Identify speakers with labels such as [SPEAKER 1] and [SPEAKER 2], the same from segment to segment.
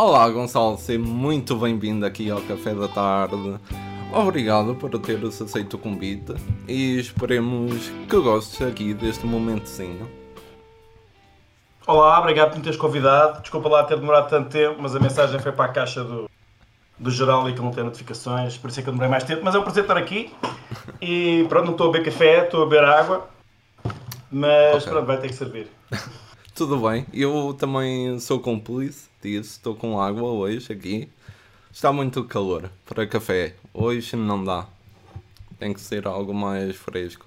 [SPEAKER 1] Olá Gonçalo, seja muito bem-vindo aqui ao Café da Tarde. Obrigado por teres aceito o convite e esperemos que gostes aqui deste momentozinho.
[SPEAKER 2] Olá, obrigado por me teres convidado. Desculpa lá ter demorado tanto tempo, mas a mensagem foi para a caixa do, do geral e que não tem notificações, por isso é que eu demorei mais tempo. Mas é um prazer estar aqui e pronto, não estou a beber café, estou a beber água, mas okay. pronto, vai ter que servir.
[SPEAKER 1] Tudo bem, eu também sou cúmplice disso, estou com água hoje aqui. Está muito calor para café, hoje não dá. Tem que ser algo mais fresco.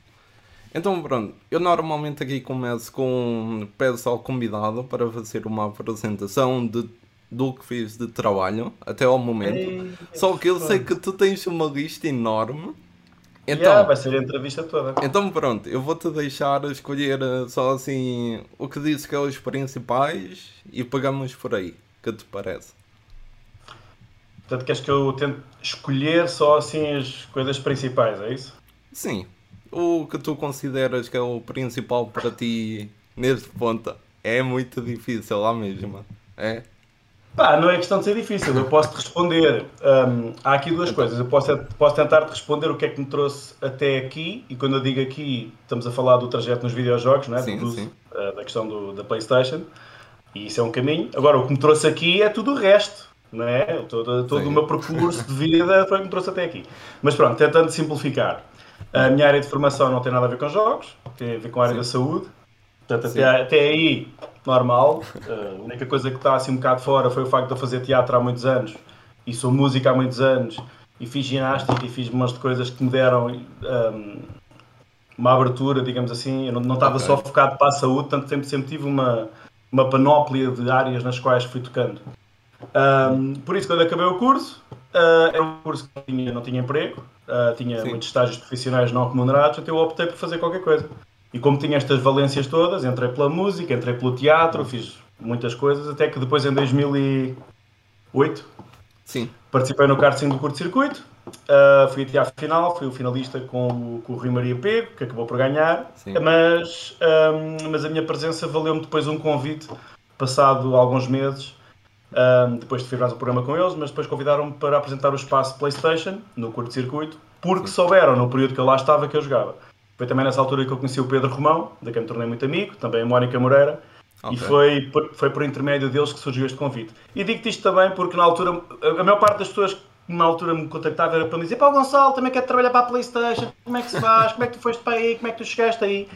[SPEAKER 1] Então pronto, eu normalmente aqui começo com peço ao convidado para fazer uma apresentação de, do que fiz de trabalho até ao momento. Ei, Só que eu sei que tu tens uma lista enorme
[SPEAKER 2] então, yeah, vai ser a entrevista toda.
[SPEAKER 1] Então pronto, eu vou-te deixar escolher eh, só assim o que disse que é os principais e pegamos por aí. O que te parece?
[SPEAKER 2] Portanto, queres que eu tente escolher só assim as coisas principais, é isso?
[SPEAKER 1] Sim. O que tu consideras que é o principal para ti neste ponto é muito difícil lá mesmo. É?
[SPEAKER 2] Pá, não é questão de ser difícil, eu posso te responder. Um, há aqui duas coisas. Eu posso, posso tentar te responder o que é que me trouxe até aqui, e quando eu digo aqui, estamos a falar do trajeto nos videojogos, não é?
[SPEAKER 1] sim,
[SPEAKER 2] do,
[SPEAKER 1] sim.
[SPEAKER 2] Uh, da questão do, da PlayStation, e isso é um caminho. Agora, o que me trouxe aqui é tudo o resto, não é? Todo, todo o meu percurso de vida foi o que me trouxe até aqui. Mas pronto, tentando simplificar. A minha área de formação não tem nada a ver com jogos, tem a ver com a área sim. da saúde. Portanto, até, até aí normal. Uh, a única coisa que está assim um bocado fora foi o facto de eu fazer teatro há muitos anos e sou música há muitos anos e fiz ginástica e fiz um monte de coisas que me deram um, uma abertura, digamos assim. Eu não, estava okay. só focado para a saúde, tanto sempre, sempre tive uma, uma panóplia de áreas nas quais fui tocando. Um, por isso, quando acabei o curso, uh, era um curso que não tinha, não tinha emprego, uh, tinha Sim. muitos estágios profissionais não remunerados, então eu optei por fazer qualquer coisa. E como tinha estas valências todas, entrei pela música, entrei pelo teatro, fiz muitas coisas, até que depois em 2008
[SPEAKER 1] Sim.
[SPEAKER 2] participei no karting do curto-circuito, uh, fui até à final, fui o finalista com, com o Rui Maria Pego, que acabou por ganhar, mas, um, mas a minha presença valeu-me depois um convite, passado alguns meses, um, depois de firmar o programa com eles, mas depois convidaram-me para apresentar o espaço PlayStation no curto-circuito, porque Sim. souberam no período que eu lá estava que eu jogava. Foi também nessa altura que eu conheci o Pedro Romão, da quem me tornei muito amigo, também a Mónica Moreira, okay. e foi por, foi por intermédio deles que surgiu este convite. E digo-te isto também porque na altura, a maior parte das pessoas que na altura me contactavam era para me dizer: pá, Gonçalo, também quer trabalhar para a PlayStation, como é que se faz, como é que tu foste para aí, como é que tu chegaste aí?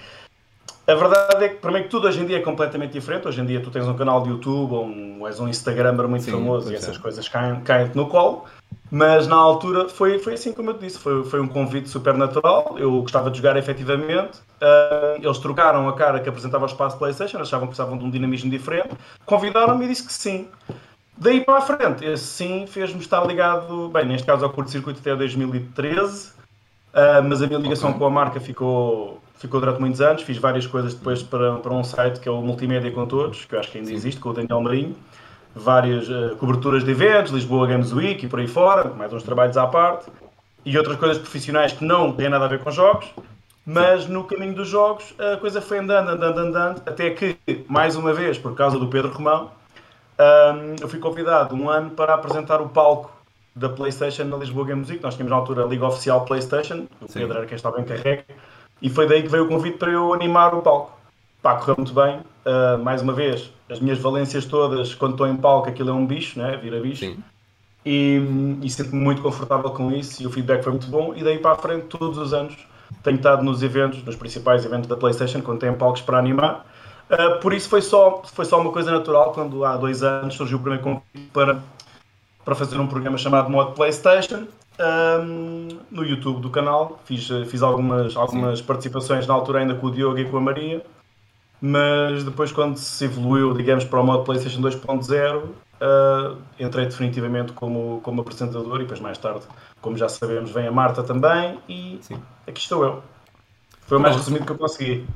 [SPEAKER 2] A verdade é que, para mim, que tudo hoje em dia é completamente diferente. Hoje em dia, tu tens um canal de YouTube ou um, és um Instagramer muito Sim, famoso e essas é. coisas caem-te caem no colo. Mas na altura foi, foi assim como eu disse, foi, foi um convite super natural. Eu gostava de jogar efetivamente. Uh, eles trocaram a cara que apresentava o espaço PlayStation, achavam que precisavam de um dinamismo diferente. Convidaram-me e disse que sim. Daí para a frente, esse sim fez-me estar ligado, bem, neste caso ao curto-circuito até 2013, uh, ah, mas a minha ligação okay. com a marca ficou, ficou durante muitos anos. Fiz várias coisas depois para, para um site que é o Multimédia com Todos, que eu acho que ainda existe, com o Daniel Marinho várias uh, coberturas de eventos, Lisboa Games Week e por aí fora, mais uns trabalhos à parte, e outras coisas profissionais que não têm nada a ver com jogos, mas no caminho dos jogos a coisa foi andando, andando, andando, até que, mais uma vez, por causa do Pedro Romão, um, eu fui convidado um ano para apresentar o palco da PlayStation na Lisboa Games Week. Nós tínhamos na altura a Liga Oficial PlayStation, o. Pedro era quem estava em carrega, e foi daí que veio o convite para eu animar o palco. Pá, correu muito bem, uh, mais uma vez, as minhas valências todas, quando estou em palco, aquilo é um bicho, né? vira bicho. Sim. E, e sinto-me muito confortável com isso e o feedback foi muito bom. E daí para a frente, todos os anos, tenho estado nos eventos, nos principais eventos da PlayStation, quando tem palcos para animar. Uh, por isso foi só, foi só uma coisa natural quando há dois anos surgiu o primeiro convite para, para fazer um programa chamado Mod PlayStation um, no YouTube do canal. Fiz, fiz algumas, algumas participações na altura ainda com o Diogo e com a Maria mas depois quando se evoluiu, digamos, para o modo PlayStation 2.0, uh, entrei definitivamente como, como apresentador e depois mais tarde, como já sabemos, vem a Marta também e Sim. aqui estou eu. Foi o mais resumido que eu consegui.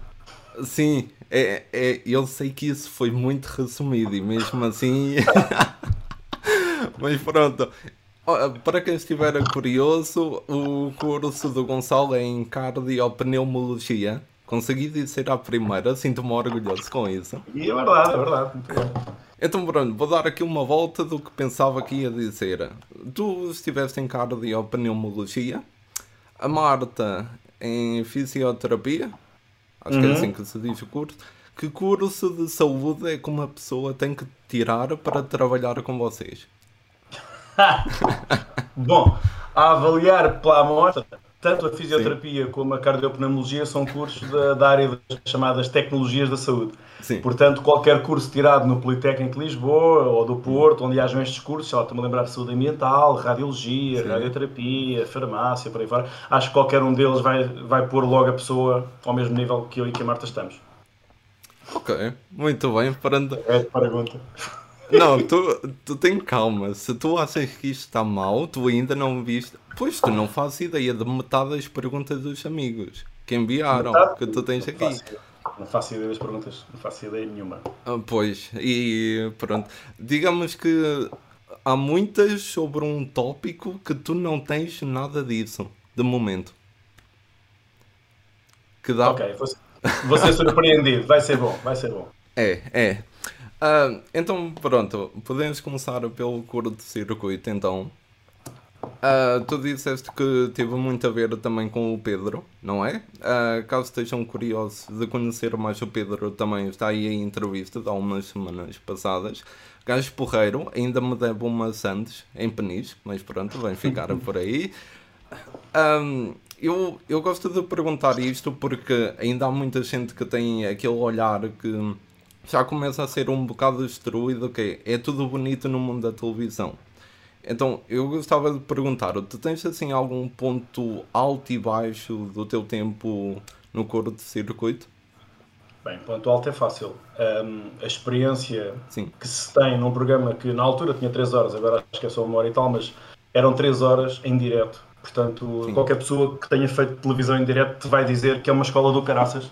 [SPEAKER 1] Sim, é, é, eu sei que isso foi muito resumido e mesmo assim. Mas pronto, para quem estiver curioso, o curso do Gonçalo é em Cardiopneumologia. Consegui dizer à primeira, sinto-me orgulhoso com isso.
[SPEAKER 2] E é verdade, é verdade.
[SPEAKER 1] Então, Bruno, vou dar aqui uma volta do que pensava que ia dizer. Tu estiveste em cardiopneumologia, a Marta em fisioterapia, acho uhum. que é uhum. assim que se diz o curso. Que curso de saúde é que uma pessoa tem que tirar para trabalhar com vocês?
[SPEAKER 2] Bom, a avaliar pela amostra, tanto a fisioterapia Sim. como a cardiopneumologia são cursos da, da, área das chamadas tecnologias da saúde. Sim. Portanto, qualquer curso tirado no Politécnico de Lisboa ou do Porto, onde hajam estes cursos, só estou-me a lembrar de saúde ambiental, radiologia, Sim. radioterapia, farmácia, por aí fora, acho que qualquer um deles vai, vai pôr logo a pessoa ao mesmo nível que eu e que a Marta estamos.
[SPEAKER 1] Ok, muito bem. Parando...
[SPEAKER 2] É a pergunta.
[SPEAKER 1] Não, tu, tu tem calma. Se tu achas que isto está mal, tu ainda não viste. Pois tu não fazes ideia de metade das perguntas dos amigos que enviaram, metade? que tu tens aqui.
[SPEAKER 2] Não faço, não faço ideia das perguntas, não faço ideia nenhuma.
[SPEAKER 1] Ah, pois, e pronto. Digamos que há muitas sobre um tópico que tu não tens nada disso, de momento.
[SPEAKER 2] Que dá... Ok, vou, vou ser surpreendido, vai ser bom, vai ser bom.
[SPEAKER 1] É, é. Uh, então, pronto, podemos começar pelo curto-circuito, então. Uh, tu disseste que teve muito a ver também com o Pedro, não é? Uh, caso estejam curiosos de conhecer mais o Pedro, também está aí a entrevista de há umas semanas passadas. Gajo Porreiro, ainda me deve uma Santos em Penis, mas pronto, vem ficar por aí. Um, eu, eu gosto de perguntar isto porque ainda há muita gente que tem aquele olhar que já começa a ser um bocado destruído, ok? É tudo bonito no mundo da televisão. Então, eu gostava de perguntar, tu tens assim algum ponto alto e baixo do teu tempo no coro de circuito?
[SPEAKER 2] Bem, ponto alto é fácil. Um, a experiência Sim. que se tem num programa que na altura tinha 3 horas, agora acho que é só uma hora e tal, mas eram 3 horas em direto. Portanto, Sim. qualquer pessoa que tenha feito televisão em direto te vai dizer que é uma escola do caraças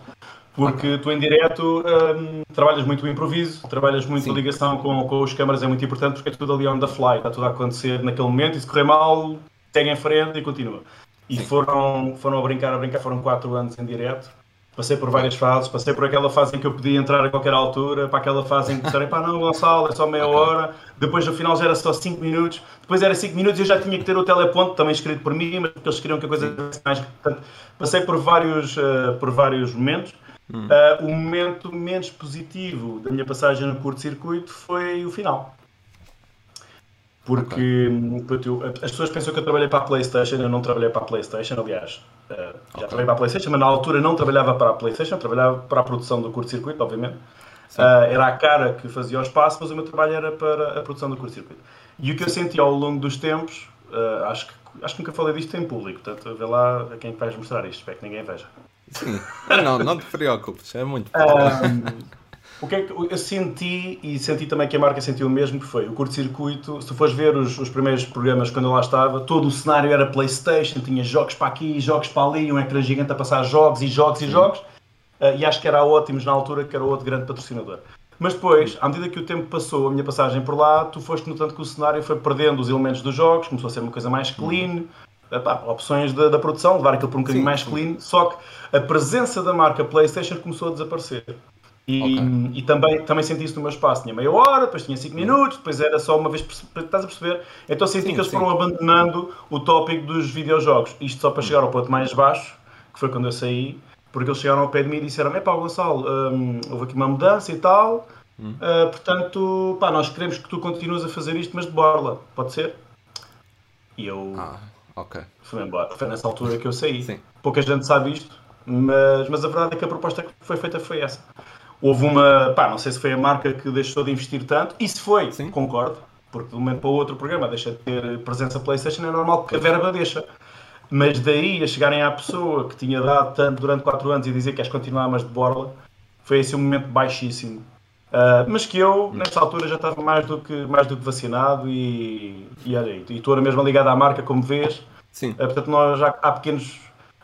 [SPEAKER 2] porque tu em direto um, trabalhas muito o improviso, trabalhas muito Sim. a ligação com, com os câmaras, é muito importante porque é tudo ali on the fly, está tudo a acontecer naquele momento e se correr mal, segue em frente e continua. E foram, foram a brincar, a brincar, foram 4 anos em direto. Passei por várias fases, passei por aquela fase em que eu podia entrar a qualquer altura, para aquela fase em que disseram, pá, não, Gonçalo, é só meia okay. hora, depois no final já era só 5 minutos, depois era 5 minutos e eu já tinha que ter o teleponto, também escrito por mim, mas porque eles queriam que a coisa fosse mais. Portanto, passei por vários, uh, por vários momentos Hum. Uh, o momento menos positivo da minha passagem no curto-circuito foi o final. Porque okay. as pessoas pensam que eu trabalhei para a PlayStation, eu não trabalhei para a PlayStation, aliás. Uh, já okay. trabalhei para a PlayStation, mas na altura não trabalhava para a PlayStation, trabalhava para a produção do curto-circuito, obviamente. Uh, era a cara que fazia o espaço, mas o meu trabalho era para a produção do curto-circuito. E o que eu senti ao longo dos tempos, acho, que, acho que nunca falei disto em público, portanto, vê lá a quem vais mostrar isto, espero que ninguém veja.
[SPEAKER 1] Sim. Não, não te preocupes, é muito.
[SPEAKER 2] Um, o que é que eu senti, e senti também que a marca sentiu o mesmo, que foi o curto-circuito. Se tu fores ver os, os, primeiros programas quando eu lá estava, todo o cenário era PlayStation, tinha jogos para aqui, jogos para ali, um ecrã gigante a passar jogos e jogos e jogos. Uh, e acho que era ótimos na altura, que era outro grande patrocinador. Mas depois, à medida que o tempo passou, a minha passagem por lá, tu foste notando que o cenário foi perdendo os elementos dos jogos, começou a ser uma coisa mais clean, opções da, da, produção, levar aquilo para um bocadinho mais clean, só que a presença da marca PlayStation começou a desaparecer. E, okay. e também, também senti isso no meu espaço. Tinha meia hora, depois tinha 5 minutos, depois era só uma vez. Estás a perceber? Então senti sim, que eles sim. foram abandonando o tópico dos videojogos. Isto só para chegar ao ponto mais baixo, que foi quando eu saí, porque eles chegaram ao pé de mim e disseram: Epá, Gonçalo, hum, houve aqui uma mudança e tal, hum. uh, portanto, pá, nós queremos que tu continues a fazer isto, mas de borla, pode ser? E eu. Ah
[SPEAKER 1] Ok.
[SPEAKER 2] Foi embora. Foi nessa altura que eu saí. Sim. Pouca gente sabe isto, mas, mas a verdade é que a proposta que foi feita foi essa. Houve uma. Pá, não sei se foi a marca que deixou de investir tanto, e se foi, Sim. concordo, porque de um momento para o outro o programa deixa de ter presença PlayStation, é normal que a verba deixa. Mas daí a chegarem à pessoa que tinha dado tanto durante 4 anos e dizer que queres continuar, mas de borla, foi esse um momento baixíssimo. Uh, mas que eu, nesta altura, já estava mais do que, mais do que vacinado e, e, olha, e estou mesmo ligado à marca, como vês. Sim. Uh, portanto, nós já, há, pequenos,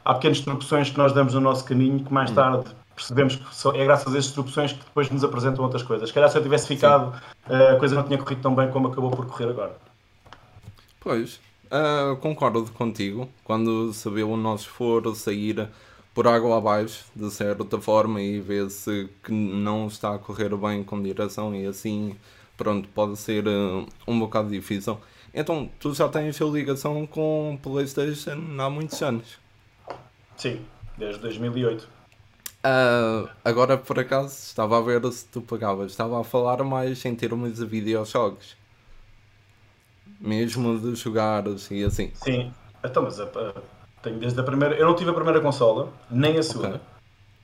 [SPEAKER 2] há pequenas tropeções que nós damos no nosso caminho que mais hum. tarde percebemos que só, é graças a essas tropeções que depois nos apresentam outras coisas. Se calhar se eu tivesse ficado, uh, a coisa não tinha corrido tão bem como acabou por correr agora.
[SPEAKER 1] Pois, concordo contigo. Quando se vê o nosso esforço sair por água abaixo, de certa forma, e vê-se que não está a correr bem com direção, e assim pronto, pode ser uh, um bocado difícil. Então, tu já tens a ligação com PlayStation há muitos anos.
[SPEAKER 2] Sim, desde 2008.
[SPEAKER 1] Uh, agora, por acaso, estava a ver se tu pagavas. Estava a falar mais em termos de videojogos. Mesmo de jogar e assim.
[SPEAKER 2] Sim, então, mas a, a, tenho desde a primeira. Eu não tive a primeira consola, nem a segunda. Okay.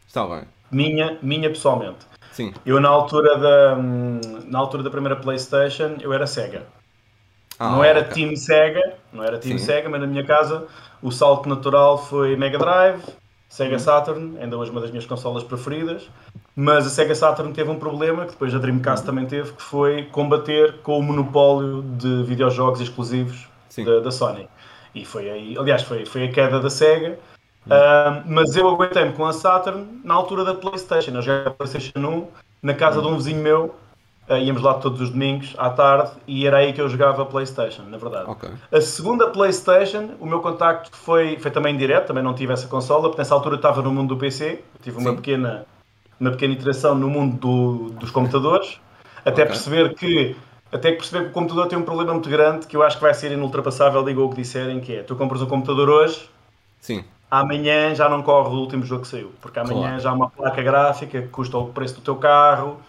[SPEAKER 1] Está bem.
[SPEAKER 2] Minha, minha pessoalmente.
[SPEAKER 1] Sim.
[SPEAKER 2] Eu na altura da na altura da primeira PlayStation eu era Sega. Ah, não era okay. Team Sega, não era Team Sim. Sega, mas na minha casa o salto natural foi Mega Drive, Sega uhum. Saturn, ainda hoje uma das minhas consolas preferidas. Mas a Sega Saturn teve um problema que depois a Dreamcast uhum. também teve, que foi combater com o monopólio de videojogos exclusivos da, da, Sony. E foi aí, aliás, foi, foi a queda da Sega. Uh, mas eu aguentei-me com a Saturn na altura da PlayStation. Eu jogava a PlayStation 1 na casa de um vizinho meu. Uh, íamos lá todos os domingos à tarde e era aí que eu jogava a PlayStation, na verdade.
[SPEAKER 1] Okay.
[SPEAKER 2] A segunda PlayStation, o meu contacto foi, foi também direto, também não tive essa consola, porque nessa altura eu estava no mundo do PC. tive uma pequena, uma pequena interação no mundo do, dos computadores, até okay. perceber que até que perceber que o computador tem um problema muito grande que eu acho que vai ser inultrapassável, digo o que disserem, que é tu compras um computador hoje,
[SPEAKER 1] Sim.
[SPEAKER 2] amanhã já não corre o último jogo que saiu, porque amanhã claro. já há uma placa gráfica que custa o preço do teu carro,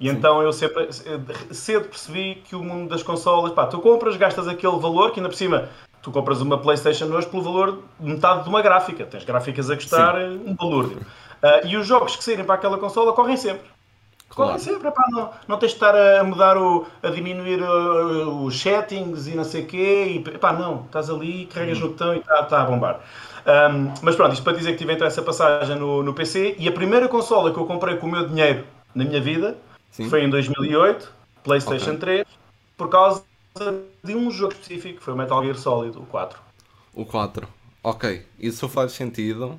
[SPEAKER 2] e Sim. então eu sempre, cedo percebi que o mundo das consolas, pá, tu compras, gastas aquele valor, que ainda por cima, tu compras uma Playstation hoje pelo valor de metade de uma gráfica, tens gráficas a custar Sim. um valor. Uh, e os jogos que saírem para aquela consola correm sempre. Claro. Corre sempre, pá, não, não tens de estar a mudar, o, a diminuir uh, os settings e não sei o quê, e pá, não, estás ali, carregas hum. no botão e está tá a bombar. Um, mas pronto, isto para dizer que tive então essa passagem no, no PC e a primeira consola que eu comprei com o meu dinheiro na minha vida Sim. foi em 2008, PlayStation okay. 3, por causa de um jogo específico, foi o Metal Gear Solid, o 4.
[SPEAKER 1] O 4, ok, isso faz sentido.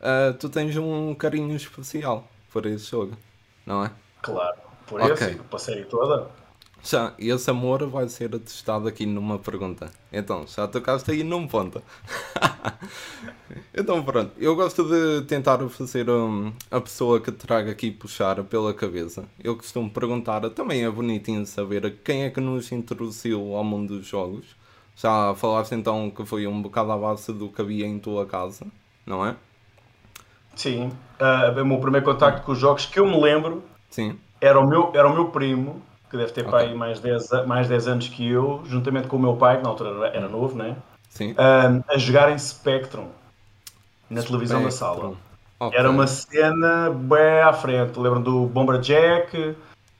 [SPEAKER 1] Uh, tu tens um carinho especial por esse jogo, não é?
[SPEAKER 2] Claro, por okay. esse, para a série toda.
[SPEAKER 1] Já, esse amor vai ser atestado aqui numa pergunta. Então, já tocaste aí num ponto. então, pronto. Eu gosto de tentar fazer um, a pessoa que traga aqui puxar pela cabeça. Eu costumo perguntar, também é bonitinho saber quem é que nos introduziu ao mundo dos jogos. Já falaste então que foi um bocado à base do que havia em tua casa, não é?
[SPEAKER 2] Sim. Uh, o meu primeiro contacto com os jogos que eu me lembro
[SPEAKER 1] Sim.
[SPEAKER 2] Era o meu, era o meu primo, que deve ter okay. pai mais 10, mais 10 anos que eu, juntamente com o meu pai, que na altura era novo, né?
[SPEAKER 1] Sim.
[SPEAKER 2] Um, a jogarem Spectrum na Spectrum. televisão da sala. Okay. Era uma cena bem à frente. Lembro do Bomber Jack,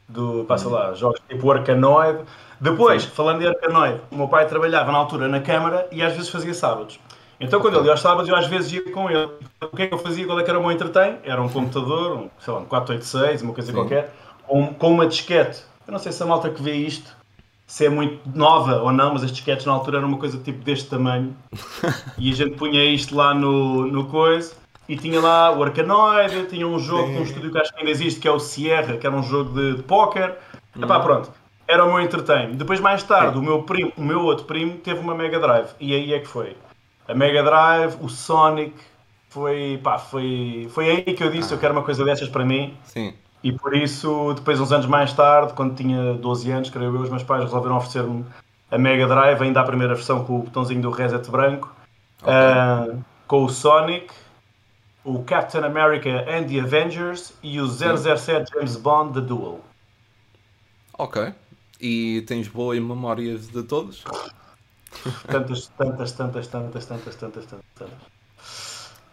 [SPEAKER 2] do, passa lá, jogos tipo Arcanoid. Depois, Sim. falando de Arcanoid, o meu pai trabalhava na altura na Câmara e às vezes fazia sábados. Então, quando ele ia aos sábados, eu às vezes ia com ele. O que é que eu fazia? Qual é que era o meu entretém? Era um computador, um, sei lá, um 486, uma coisa Sim. qualquer, com, com uma disquete. Eu não sei se a malta que vê isto, se é muito nova ou não, mas as disquetes na altura eram uma coisa tipo deste tamanho. e a gente punha isto lá no, no coisa. E tinha lá o Arcanoid, tinha um jogo de um estúdio que acho que ainda existe, que é o Sierra, que era um jogo de, de póquer. Epá, pronto. Era o meu entretém. Depois, mais tarde, o meu, primo, o meu outro primo teve uma Mega Drive. E aí é que foi a Mega Drive, o Sonic, foi, pá, foi, foi aí que eu disse, ah. eu quero uma coisa dessas para mim.
[SPEAKER 1] Sim.
[SPEAKER 2] E por isso, depois, uns anos mais tarde, quando tinha 12 anos, creio eu, os meus pais resolveram oferecer-me a Mega Drive, ainda a primeira versão com o botãozinho do reset branco, okay. uh, com o Sonic, o Captain America and the Avengers e o 007 James Bond The Duel.
[SPEAKER 1] Ok. E tens boas memórias de todos?
[SPEAKER 2] Tantas, tantas, tantas, tantas, tantas, tantas, tantas.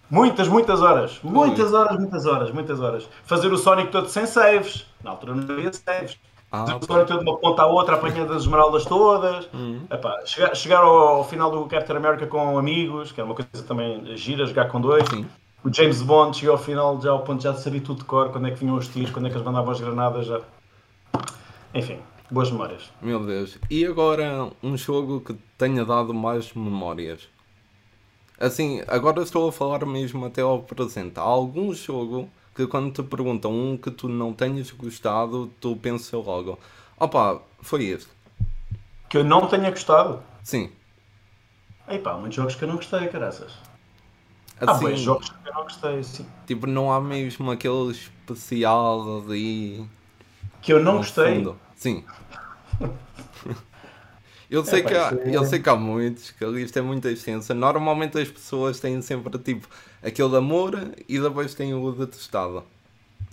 [SPEAKER 2] Muitas, muitas horas. Muitas horas, muitas horas, muitas horas. Fazer o Sonic todo sem saves. Na altura não havia saves. Ah, Fazer o Sonic todo de uma ponta à outra, apanhando as esmeraldas todas. Uhum. Epá, chegar, chegar ao, ao, final do Captain America com amigos, que é uma coisa também gira, jogar com dois. Sim. O James Bond chegou ao final já ao ponto já de saber tudo de cor, quando é que vinham os tiros, quando é que eles mandavam as granadas. Já... Enfim, Boas memórias.
[SPEAKER 1] Meu Deus. E agora um jogo que tenha dado mais memórias? Assim, agora estou a falar mesmo até ao presente. Há algum jogo que quando te perguntam um que tu não tenhas gostado, tu pensas logo, opa, foi este.
[SPEAKER 2] Que eu não tenha gostado?
[SPEAKER 1] Sim.
[SPEAKER 2] Ei pá, muitos jogos que eu não gostei, caraças. Assim, há muitos jogos que eu não gostei, sim.
[SPEAKER 1] Tipo, não há mesmo aquele especial ali.
[SPEAKER 2] Que eu não gostei?
[SPEAKER 1] Fundo. Sim. Eu sei, é, que há, eu sei que há muitos, que a lista é muito extensa. Normalmente as pessoas têm sempre tipo aquele amor e depois têm o detestado.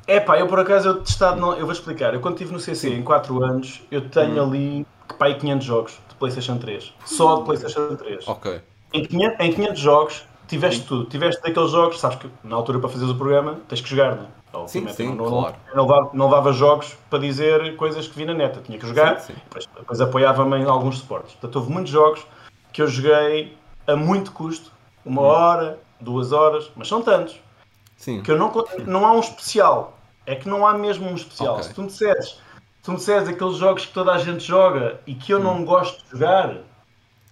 [SPEAKER 2] É pá, eu por acaso eu detestado não. Eu vou explicar. Eu quando estive no CC em 4 anos, eu tenho hum. ali pá, 500 jogos de PlayStation 3. Só de PlayStation 3.
[SPEAKER 1] Ok.
[SPEAKER 2] Em 500, em 500 jogos tiveste Sim. tudo. Tiveste daqueles jogos, sabes que na altura para fazeres o programa tens que jogar, não é?
[SPEAKER 1] Sim, sim,
[SPEAKER 2] não,
[SPEAKER 1] claro.
[SPEAKER 2] não, levava, não levava jogos para dizer coisas que vi na neta. Tinha que jogar, sim, sim. Depois, depois apoiava-me em alguns suportes. Portanto, houve muitos jogos que eu joguei a muito custo, uma hum. hora, duas horas, mas são tantos.
[SPEAKER 1] Sim.
[SPEAKER 2] Que eu não, não há um especial. É que não há mesmo um especial. Okay. Se tu me disseres, tu me disseres aqueles jogos que toda a gente joga e que eu hum. não gosto de jogar,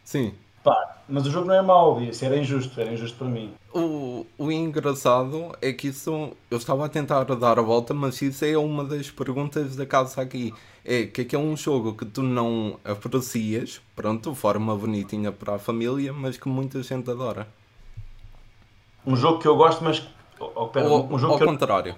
[SPEAKER 1] Sim.
[SPEAKER 2] Pá, mas o jogo não é mau, isso era injusto, era injusto para mim.
[SPEAKER 1] O, o engraçado é que isso, eu estava a tentar dar a volta, mas isso é uma das perguntas da casa aqui. É que é um jogo que tu não aprecias, pronto, forma bonitinha para a família, mas que muita gente adora.
[SPEAKER 2] Um jogo que eu gosto, mas. Oh, pera,
[SPEAKER 1] Ou, um jogo ao que contrário.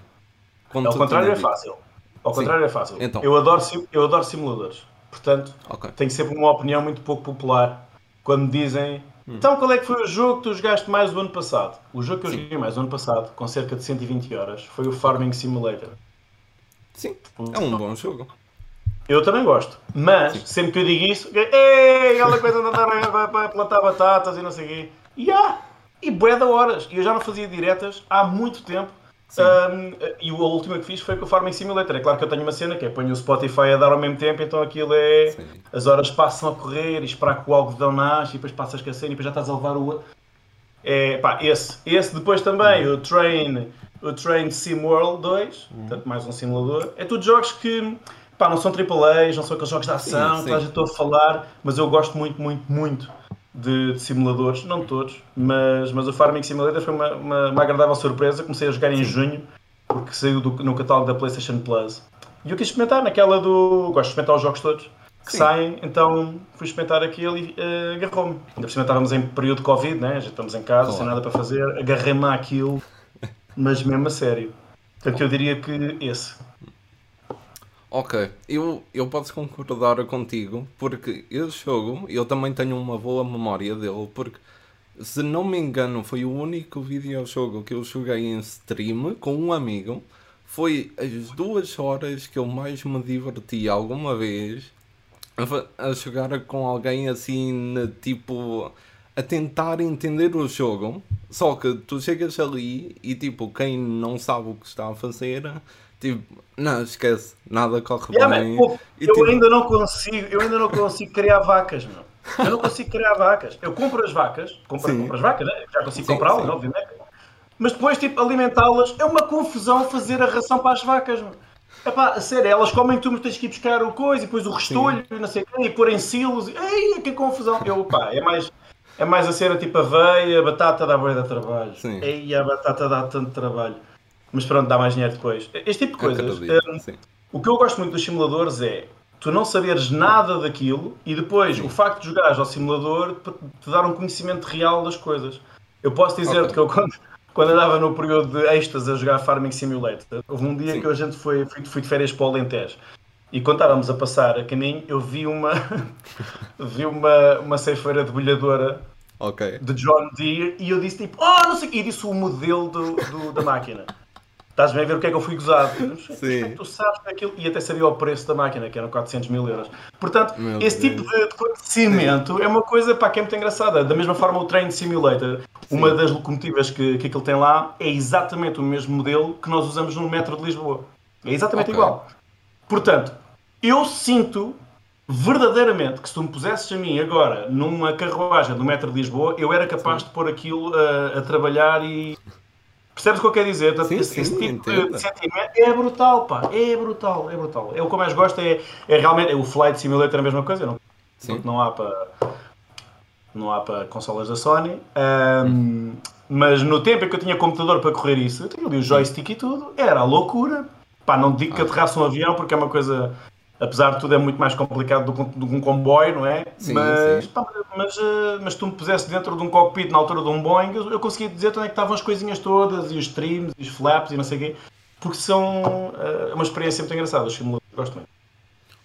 [SPEAKER 2] Eu... Ao contrário é fácil. Ao Sim. contrário é fácil. Então. Eu, adoro, eu adoro simuladores. Portanto, okay. tenho sempre uma opinião muito pouco popular quando me dizem hum. então qual é que foi o jogo que tu jogaste mais o ano passado? O jogo que eu Sim. joguei mais o ano passado, com cerca de 120 horas, foi o Farming Simulator.
[SPEAKER 1] Sim, é um bom jogo.
[SPEAKER 2] Eu também gosto, mas Sim. sempre que eu digo isso, ei, aquela coisa de andar a plantar batatas e não sei o quê, e há, e bué da horas. E eu já não fazia diretas há muito tempo um, e a última que fiz foi com o Farming Simulator. É claro que eu tenho uma cena que é ponho o Spotify a dar ao mesmo tempo, então aquilo é. Sim. As horas passam a correr e esperar que o algodão nasce e depois passas com a cena e depois já estás a levar o. É, pá, esse. Esse depois também, uhum. o Train, o Train Sim World 2, uhum. portanto, mais um simulador. É tudo jogos que. Pá, não são AAA, não são aqueles jogos de ação, sim, sim. que já estou a falar, mas eu gosto muito, muito, muito de, de, simuladores, não todos, mas, mas o Farming Simulator foi uma, uma, uma agradável surpresa. Comecei a jogar em junho, porque saiu do, no catálogo da PlayStation Plus. E eu quis experimentar naquela do. Gosto de experimentar os jogos todos que Sim. saem, então fui experimentar aquilo e uh, agarrou-me. Ainda por cima estávamos em período de Covid, né? já estamos em casa, sem nada para fazer, agarrei-me àquilo, mas mesmo a sério. Portanto, eu diria que esse.
[SPEAKER 1] Ok, eu, eu posso concordar contigo, porque esse jogo, eu também tenho uma boa memória dele, porque se não me engano foi o único videojogo que eu joguei em stream com um amigo, foi as duas horas que eu mais me diverti alguma vez a, jogar com alguém assim, tipo, a tentar entender o jogo, só que tu chegas ali e tipo, quem não sabe o que está a fazer Tipo, não, esquece, nada corre yeah, bem. Man, pô,
[SPEAKER 2] eu tipo... ainda não consigo, eu ainda não consigo criar vacas, meu. Eu não consigo criar vacas. Eu compro as vacas, compro, compro as vacas, né? já consigo comprá-las, obviamente. Mas depois, tipo, alimentá-las é uma confusão fazer a ração para as vacas, meu. Epá, a sério, elas comem tu, mas tens que ir buscar o coisa e depois o restolho e não sei o quê, e pôr em silos. E, ei, que confusão. Eu, pá, é mais, é mais a cena tipo aveia, a batata dá boa de trabalho. Sim. Ei, a batata dá tanto trabalho mas pronto, dá mais dinheiro depois. Este tipo de coisas. Um, o que eu gosto muito dos simuladores é tu não saberes nada daquilo e depois sim. o facto de jogares ao simulador te dar um conhecimento real das coisas. Eu posso dizer-te okay. que eu quando, quando andava no período de êxtase a jogar Farming Simulator, houve um dia sim. que a gente foi, fui, fui de férias para o Alentejo e quando estávamos a passar a caminho eu vi uma vi uma, uma ceifeira debulhadora
[SPEAKER 1] okay.
[SPEAKER 2] de John Deere e eu disse tipo, oh não sei e disse o modelo do, do da máquina. Estás bem a ver o que é que eu fui gozado? Sim. Tu sabes aquilo. E até sabia o preço da máquina, que eram 400 mil euros. Portanto, Meu esse Deus. tipo de, de conhecimento é uma coisa pá, que é muito engraçada. Da mesma forma, o Train Simulator, Sim. uma das locomotivas que, que aquilo tem lá, é exatamente o mesmo modelo que nós usamos no metro de Lisboa. É exatamente okay. igual. Portanto, eu sinto verdadeiramente que se tu me pusesses a mim agora numa carruagem do metro de Lisboa, eu era capaz Sim. de pôr aquilo a, a trabalhar e Percebes o que eu quero dizer?
[SPEAKER 1] Sim, esse, sim, tipo
[SPEAKER 2] de sentimento é brutal, pá. É brutal, é brutal. É o que eu mais gosto é, é realmente. É o Flight Simulator é a mesma coisa, não, sim. não há para. Não há para consolas da Sony. Um. Mas no tempo em que eu tinha computador para correr isso, eu tinha ali o joystick e tudo, era a loucura. Pá, não digo que ah. aterrasse um avião porque é uma coisa apesar de tudo é muito mais complicado do que um comboio, não é? Sim, mas, sim. Pá, mas, eh, mas tu me pusesse dentro de um cockpit na altura de um Boeing, eu conseguia dizer onde é que estavam as coisinhas todas, e os streams, e os flaps, e não sei o quê, porque são uh, uma experiência muito engraçada, os simuladores, gosto muito.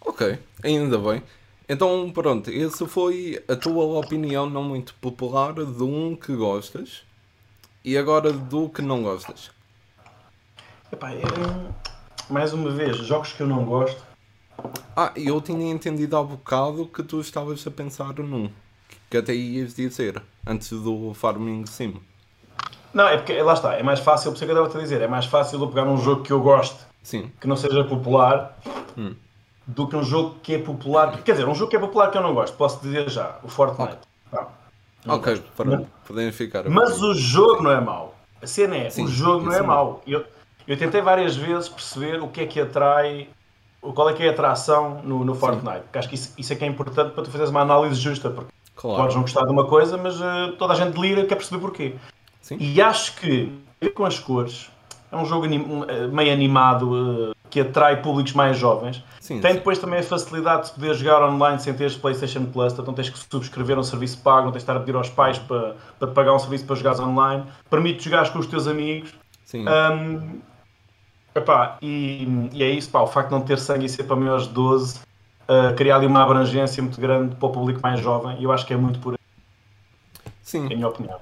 [SPEAKER 1] Ok, ainda bem. Então, pronto, essa foi a tua opinião não muito popular de um que gostas e agora do que não gostas.
[SPEAKER 2] Epá, é, mais uma vez, jogos que eu não gosto.
[SPEAKER 1] Ah, eu tinha entendido há bocado que tu estavas a pensar num que até ias dizer antes do Farming Sim.
[SPEAKER 2] Não, é porque lá está, é mais fácil, por isso que eu estava a dizer, é mais fácil eu pegar um jogo que eu gosto,
[SPEAKER 1] Sim.
[SPEAKER 2] que não seja popular,
[SPEAKER 1] Hum.
[SPEAKER 2] do que um jogo que é popular. Quer dizer, um jogo que é popular que eu não gosto, posso dizer já, o Fortnite. Pá, não
[SPEAKER 1] Ok,
[SPEAKER 2] gosto.
[SPEAKER 1] para podemos ficar.
[SPEAKER 2] Mas o jogo não é mau. A cena é,
[SPEAKER 1] Sim,
[SPEAKER 2] o jogo não é
[SPEAKER 1] é
[SPEAKER 2] mau. Eu, eu tentei várias vezes perceber o que é que atrai, qual é que é a atração no, no Fortnite. Porque acho que isso, isso é que é importante para tu fazeres uma análise justa. Porque
[SPEAKER 1] Claro.
[SPEAKER 2] podes não gostar de uma coisa, mas eh, toda a gente delira quer perceber porquê.
[SPEAKER 1] Sim.
[SPEAKER 2] E acho que, com as cores, é um jogo anim- um, eh, meio animado eh, que atrai públicos mais jovens.
[SPEAKER 1] Sim,
[SPEAKER 2] Tem depois também a facilidade de poder jogar online sem teres PlayStation Plus, então não tens que subscrever um serviço pago, não tens de estar a pedir aos pais para, para pagar um serviço para jogares online. Permite jogares com os teus amigos.
[SPEAKER 1] Sim.
[SPEAKER 2] Hum, epá, e, e é isso, pá, o facto de não ter sangue e ser para maiores de 12 uh, cria ali uma abrangência muito grande para o público mais jovem e eu acho que é muito por aí,
[SPEAKER 1] Sim.
[SPEAKER 2] é a minha opinião.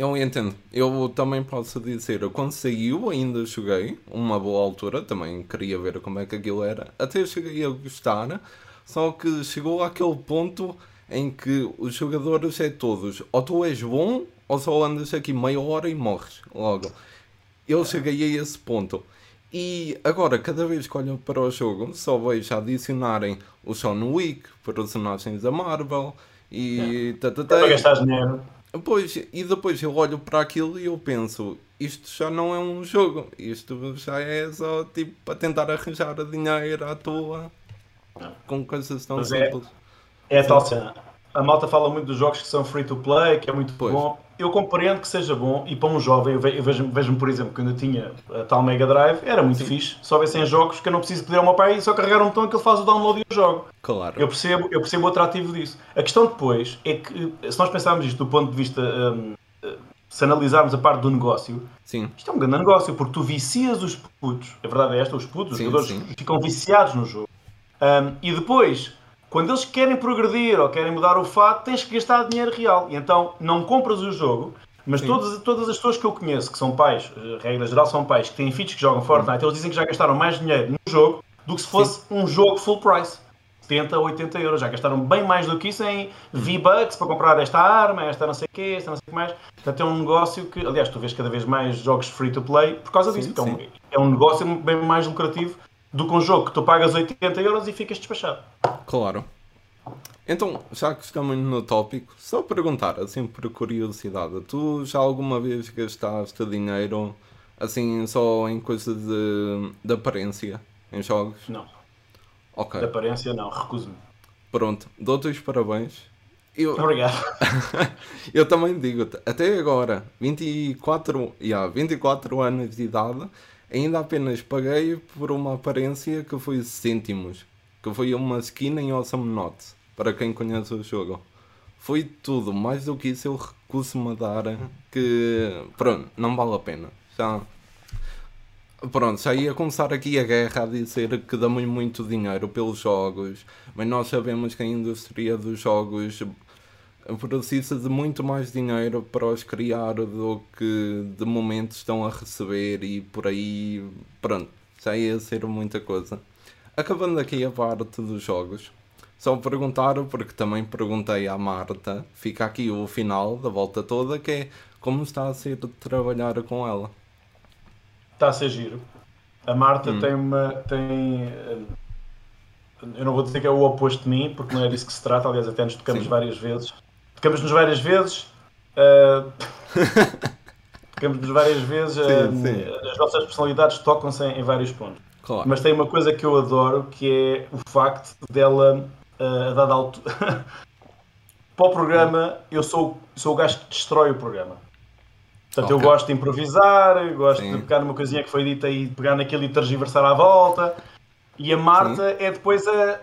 [SPEAKER 1] Eu entendo. Eu também posso dizer, quando saiu ainda joguei, uma boa altura, também queria ver como é que aquilo era. Até cheguei a gostar, só que chegou àquele ponto em que os jogadores é todos, ou tu és bom, ou só andas aqui meia hora e morres logo. Eu cheguei a esse ponto. E agora, cada vez que olho para o jogo, só vejo adicionarem o Sean Wick, personagens da Marvel, e...
[SPEAKER 2] É para gastar dinheiro.
[SPEAKER 1] Pois, e depois eu olho para aquilo e eu penso, isto já não é um jogo, isto já é só tipo para tentar arranjar dinheiro à toa com coisas tão
[SPEAKER 2] Mas é-
[SPEAKER 1] simples.
[SPEAKER 2] É a tal cena. A malta fala muito dos jogos que são free to play, que é muito
[SPEAKER 1] Pois.
[SPEAKER 2] bom. Eu compreendo que seja bom e para um jovem, eu ve- eu vejo-me, vejo por exemplo, quando eu tinha a tal Mega Drive, era muito fixe. Só houvessem jogos que eu não preciso pedir ao meu pai e só carregar um botão que ele faz o download e eu jogo.
[SPEAKER 1] Claro.
[SPEAKER 2] Eu percebo, eu percebo o atrativo disso. A questão depois é que, se nós pensarmos isto do ponto de vista, hum, eh, se analisarmos a parte do negócio,
[SPEAKER 1] Sim,
[SPEAKER 2] isto é um grande negócio, porque tu vicias os putos, a verdade é esta, os putos, os
[SPEAKER 1] Sim,
[SPEAKER 2] jogadores
[SPEAKER 1] sim.
[SPEAKER 2] ficam viciados no jogo. Um, e depois, quando eles querem progredir ou querem mudar o fato, tens que gastar dinheiro real. E então não compras o jogo, mas
[SPEAKER 1] Sim.
[SPEAKER 2] todas, todas as pessoas que eu conheço, que são pais, eh, regra geral são pais, que têm filhos que jogam Fortnite, eles dizem que já gastaram mais dinheiro no jogo do que se fosse um jogo full price. 70, 80 euros. Já gastaram bem mais do que isso em V-Bucks para comprar esta arma, esta não sei o quê, esta não sei o que mais. Portanto, é um negócio que, aliás, tu vês cada vez mais jogos free to play por causa disso.
[SPEAKER 1] Sim,
[SPEAKER 2] porque é um-
[SPEAKER 1] sim.
[SPEAKER 2] é um negócio bem mais lucrativo do que um jogo que tu pagas 80 euros e ficas despachado.
[SPEAKER 1] Claro. Então, já que estamos no tópico, só perguntar, assim por curiosidade, tu já alguma vez gastaste dinheiro assim só em coisas de, de aparência em jogos?
[SPEAKER 2] Não,
[SPEAKER 1] Ok,
[SPEAKER 2] de aparência não, recuso-me.
[SPEAKER 1] pronto, dou-te os parabéns. Eu,
[SPEAKER 2] Obrigado.
[SPEAKER 1] Eu também digo-te, até agora, 24, yeah, 24 anos de idade, ainda apenas paguei por uma aparência que foi cêntimos, que foi uma skin em Awesome Notes, para quem conhece o jogo. Foi tudo, mais do que isso eu recuso-me a dar, que pronto, não vale a pena. Já, Pronto, já ia começar aqui a guerra a dizer que damos muito dinheiro pelos jogos, mas nós sabemos que a indústria dos jogos precisa de muito mais dinheiro para os criar do que de momento estão a receber e por aí, pronto, já ia ser muita coisa. Acabando aqui a parte dos jogos, só perguntar, porque também perguntei à Marta, fica aqui o final da volta toda, que é como está a ser trabalhar com ela.
[SPEAKER 2] Está a ser giro. A Marta
[SPEAKER 1] Hum.
[SPEAKER 2] tem uma. Tem, eu não vou dizer que é o oposto de mim, porque não é disso que se trata. Aliás, até nos tocamos
[SPEAKER 1] Sim.
[SPEAKER 2] várias vezes. Tocamos-nos várias vezes. eh, Tocamos-nos várias vezes. eh,
[SPEAKER 1] Sim, sim.
[SPEAKER 2] As nossas personalidades tocam-se em vários pontos.
[SPEAKER 1] Claro.
[SPEAKER 2] Mas tem uma coisa que eu adoro, que é o facto dela, eh, a dada altura. Para o programa, eu sou, sou o gajo que destrói o programa. Portanto, eu
[SPEAKER 1] Ok.
[SPEAKER 2] gosto de improvisar, gosto
[SPEAKER 1] Sim.
[SPEAKER 2] de pegar numa coisinha que foi dita e pegar naquilo e tergiversar à volta. E a Marta é depois a,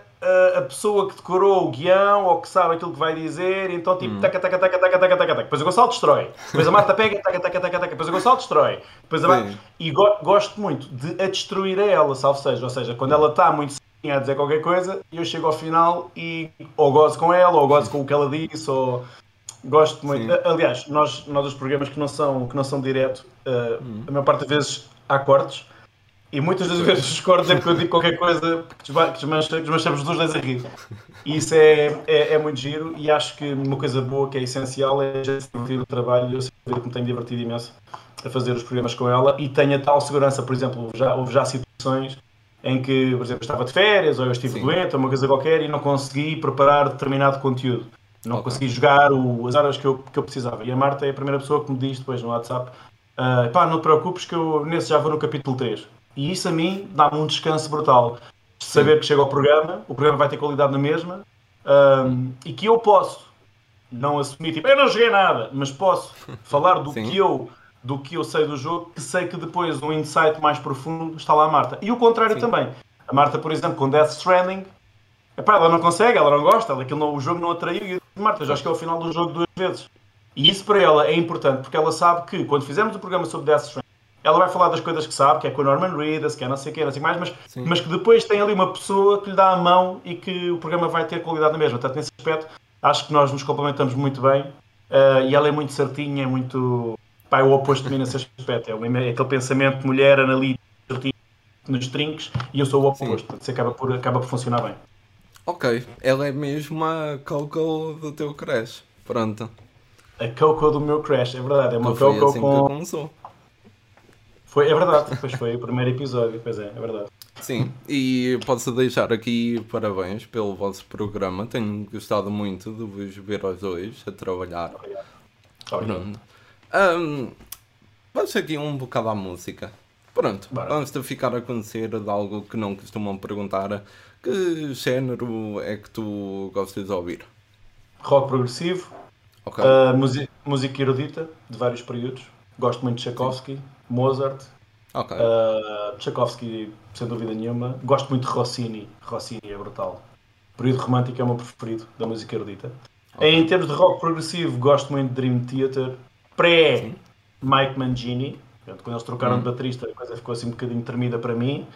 [SPEAKER 2] a, pessoa que decorou o guião ou que sabe aquilo que vai dizer, e então tipo,
[SPEAKER 1] Hum.
[SPEAKER 2] taca, taca, taca, taca, taca, taca, taca. Depois o Gonçalo destrói. Depois a Marta pega, taca, taca, taca, taca. Depois o Gonçalo destrói. Depois a Marta... E go- gosto muito de a destruir a ela, salvo seja. Ou seja, quando ela está muito a dizer qualquer coisa eu chego ao final e ou gozo com ela, ou gozo com o que ela disse, ou gosto muito. Sim. Aliás, nós, nós os programas que não são, que não são direto, uh, uhum. a maior parte das vezes há cortes. E muitas das vezes os cortes é porque eu digo qualquer coisa que desmanchamos os dois a rir. E isso é, é, é, muito giro e acho que uma coisa boa que é essencial é já divertir o trabalho. Eu sei que me tenho divertido imenso a fazer os programas com ela e tenho a tal segurança, por exemplo, já, houve já situações em que, por exemplo, estava de férias ou eu estive Sim. doente ou uma coisa qualquer e não consegui preparar determinado conteúdo. Não okay. consegui jogar o, as horas que eu, que eu precisava. E a Marta é a primeira pessoa que me diz depois no WhatsApp: uh, pá, não te preocupes que eu nesse já vou no capítulo 3. E isso a mim dá-me um descanso brutal. Saber Sim. que chega ao programa, o programa vai ter qualidade na mesma um, e que eu posso não assumir, tipo, eu não joguei nada, mas posso falar do que eu do que eu sei do jogo, que sei que depois um insight mais profundo está lá a Marta. E o contrário Sim. também. A Marta, por exemplo, com Death Stranding, epá, ela não consegue, ela não gosta, ela, aquilo não, o jogo não atraiu. E Marta, já acho que é o final do jogo duas vezes. E isso para ela é importante, porque ela sabe que quando fizermos o programa sobre Death Stranding, ela vai falar das coisas que sabe, que é com o Norman Reedus, que é não sei o que, não sei mais, mas, mas que depois tem ali uma pessoa que lhe dá a mão e que o programa vai ter qualidade na mesma. Portanto, nesse aspecto, acho que nós nos complementamos muito bem uh, e ela é muito certinha, é muito Pá, é o oposto de mim nesse aspecto. É, é aquele pensamento de mulher analítica nos trinques e eu sou o oposto. Portanto, acaba por, acaba por funcionar bem.
[SPEAKER 1] Ok, ela é mesmo a Coco do teu crash. Pronto.
[SPEAKER 2] A Coco do meu crash, é verdade. É uma Coco assim com. Foi, é verdade, depois foi o primeiro episódio, pois é, é verdade.
[SPEAKER 1] Sim, e posso deixar aqui parabéns pelo vosso programa. Tenho gostado muito de vos ver aos dois a trabalhar. Obrigado. Obrigado. Um, vamos aqui um bocado à música. Pronto, Bora. vamos te ficar a conhecer de algo que não costumam perguntar. Que género é que tu gostas de ouvir?
[SPEAKER 2] Rock progressivo, okay. uh, música erudita de vários períodos. Gosto muito de Tchaikovsky, Sim. Mozart. Okay. Uh, Tchaikovsky, sem dúvida nenhuma. Gosto muito de Rossini. Rossini é brutal. O período romântico é o meu preferido da música erudita. Okay. Em termos de rock progressivo, gosto muito de Dream Theater pré-Mike Mangini. Portanto, quando eles trocaram hum. de baterista, a coisa ficou assim um bocadinho tremida para mim.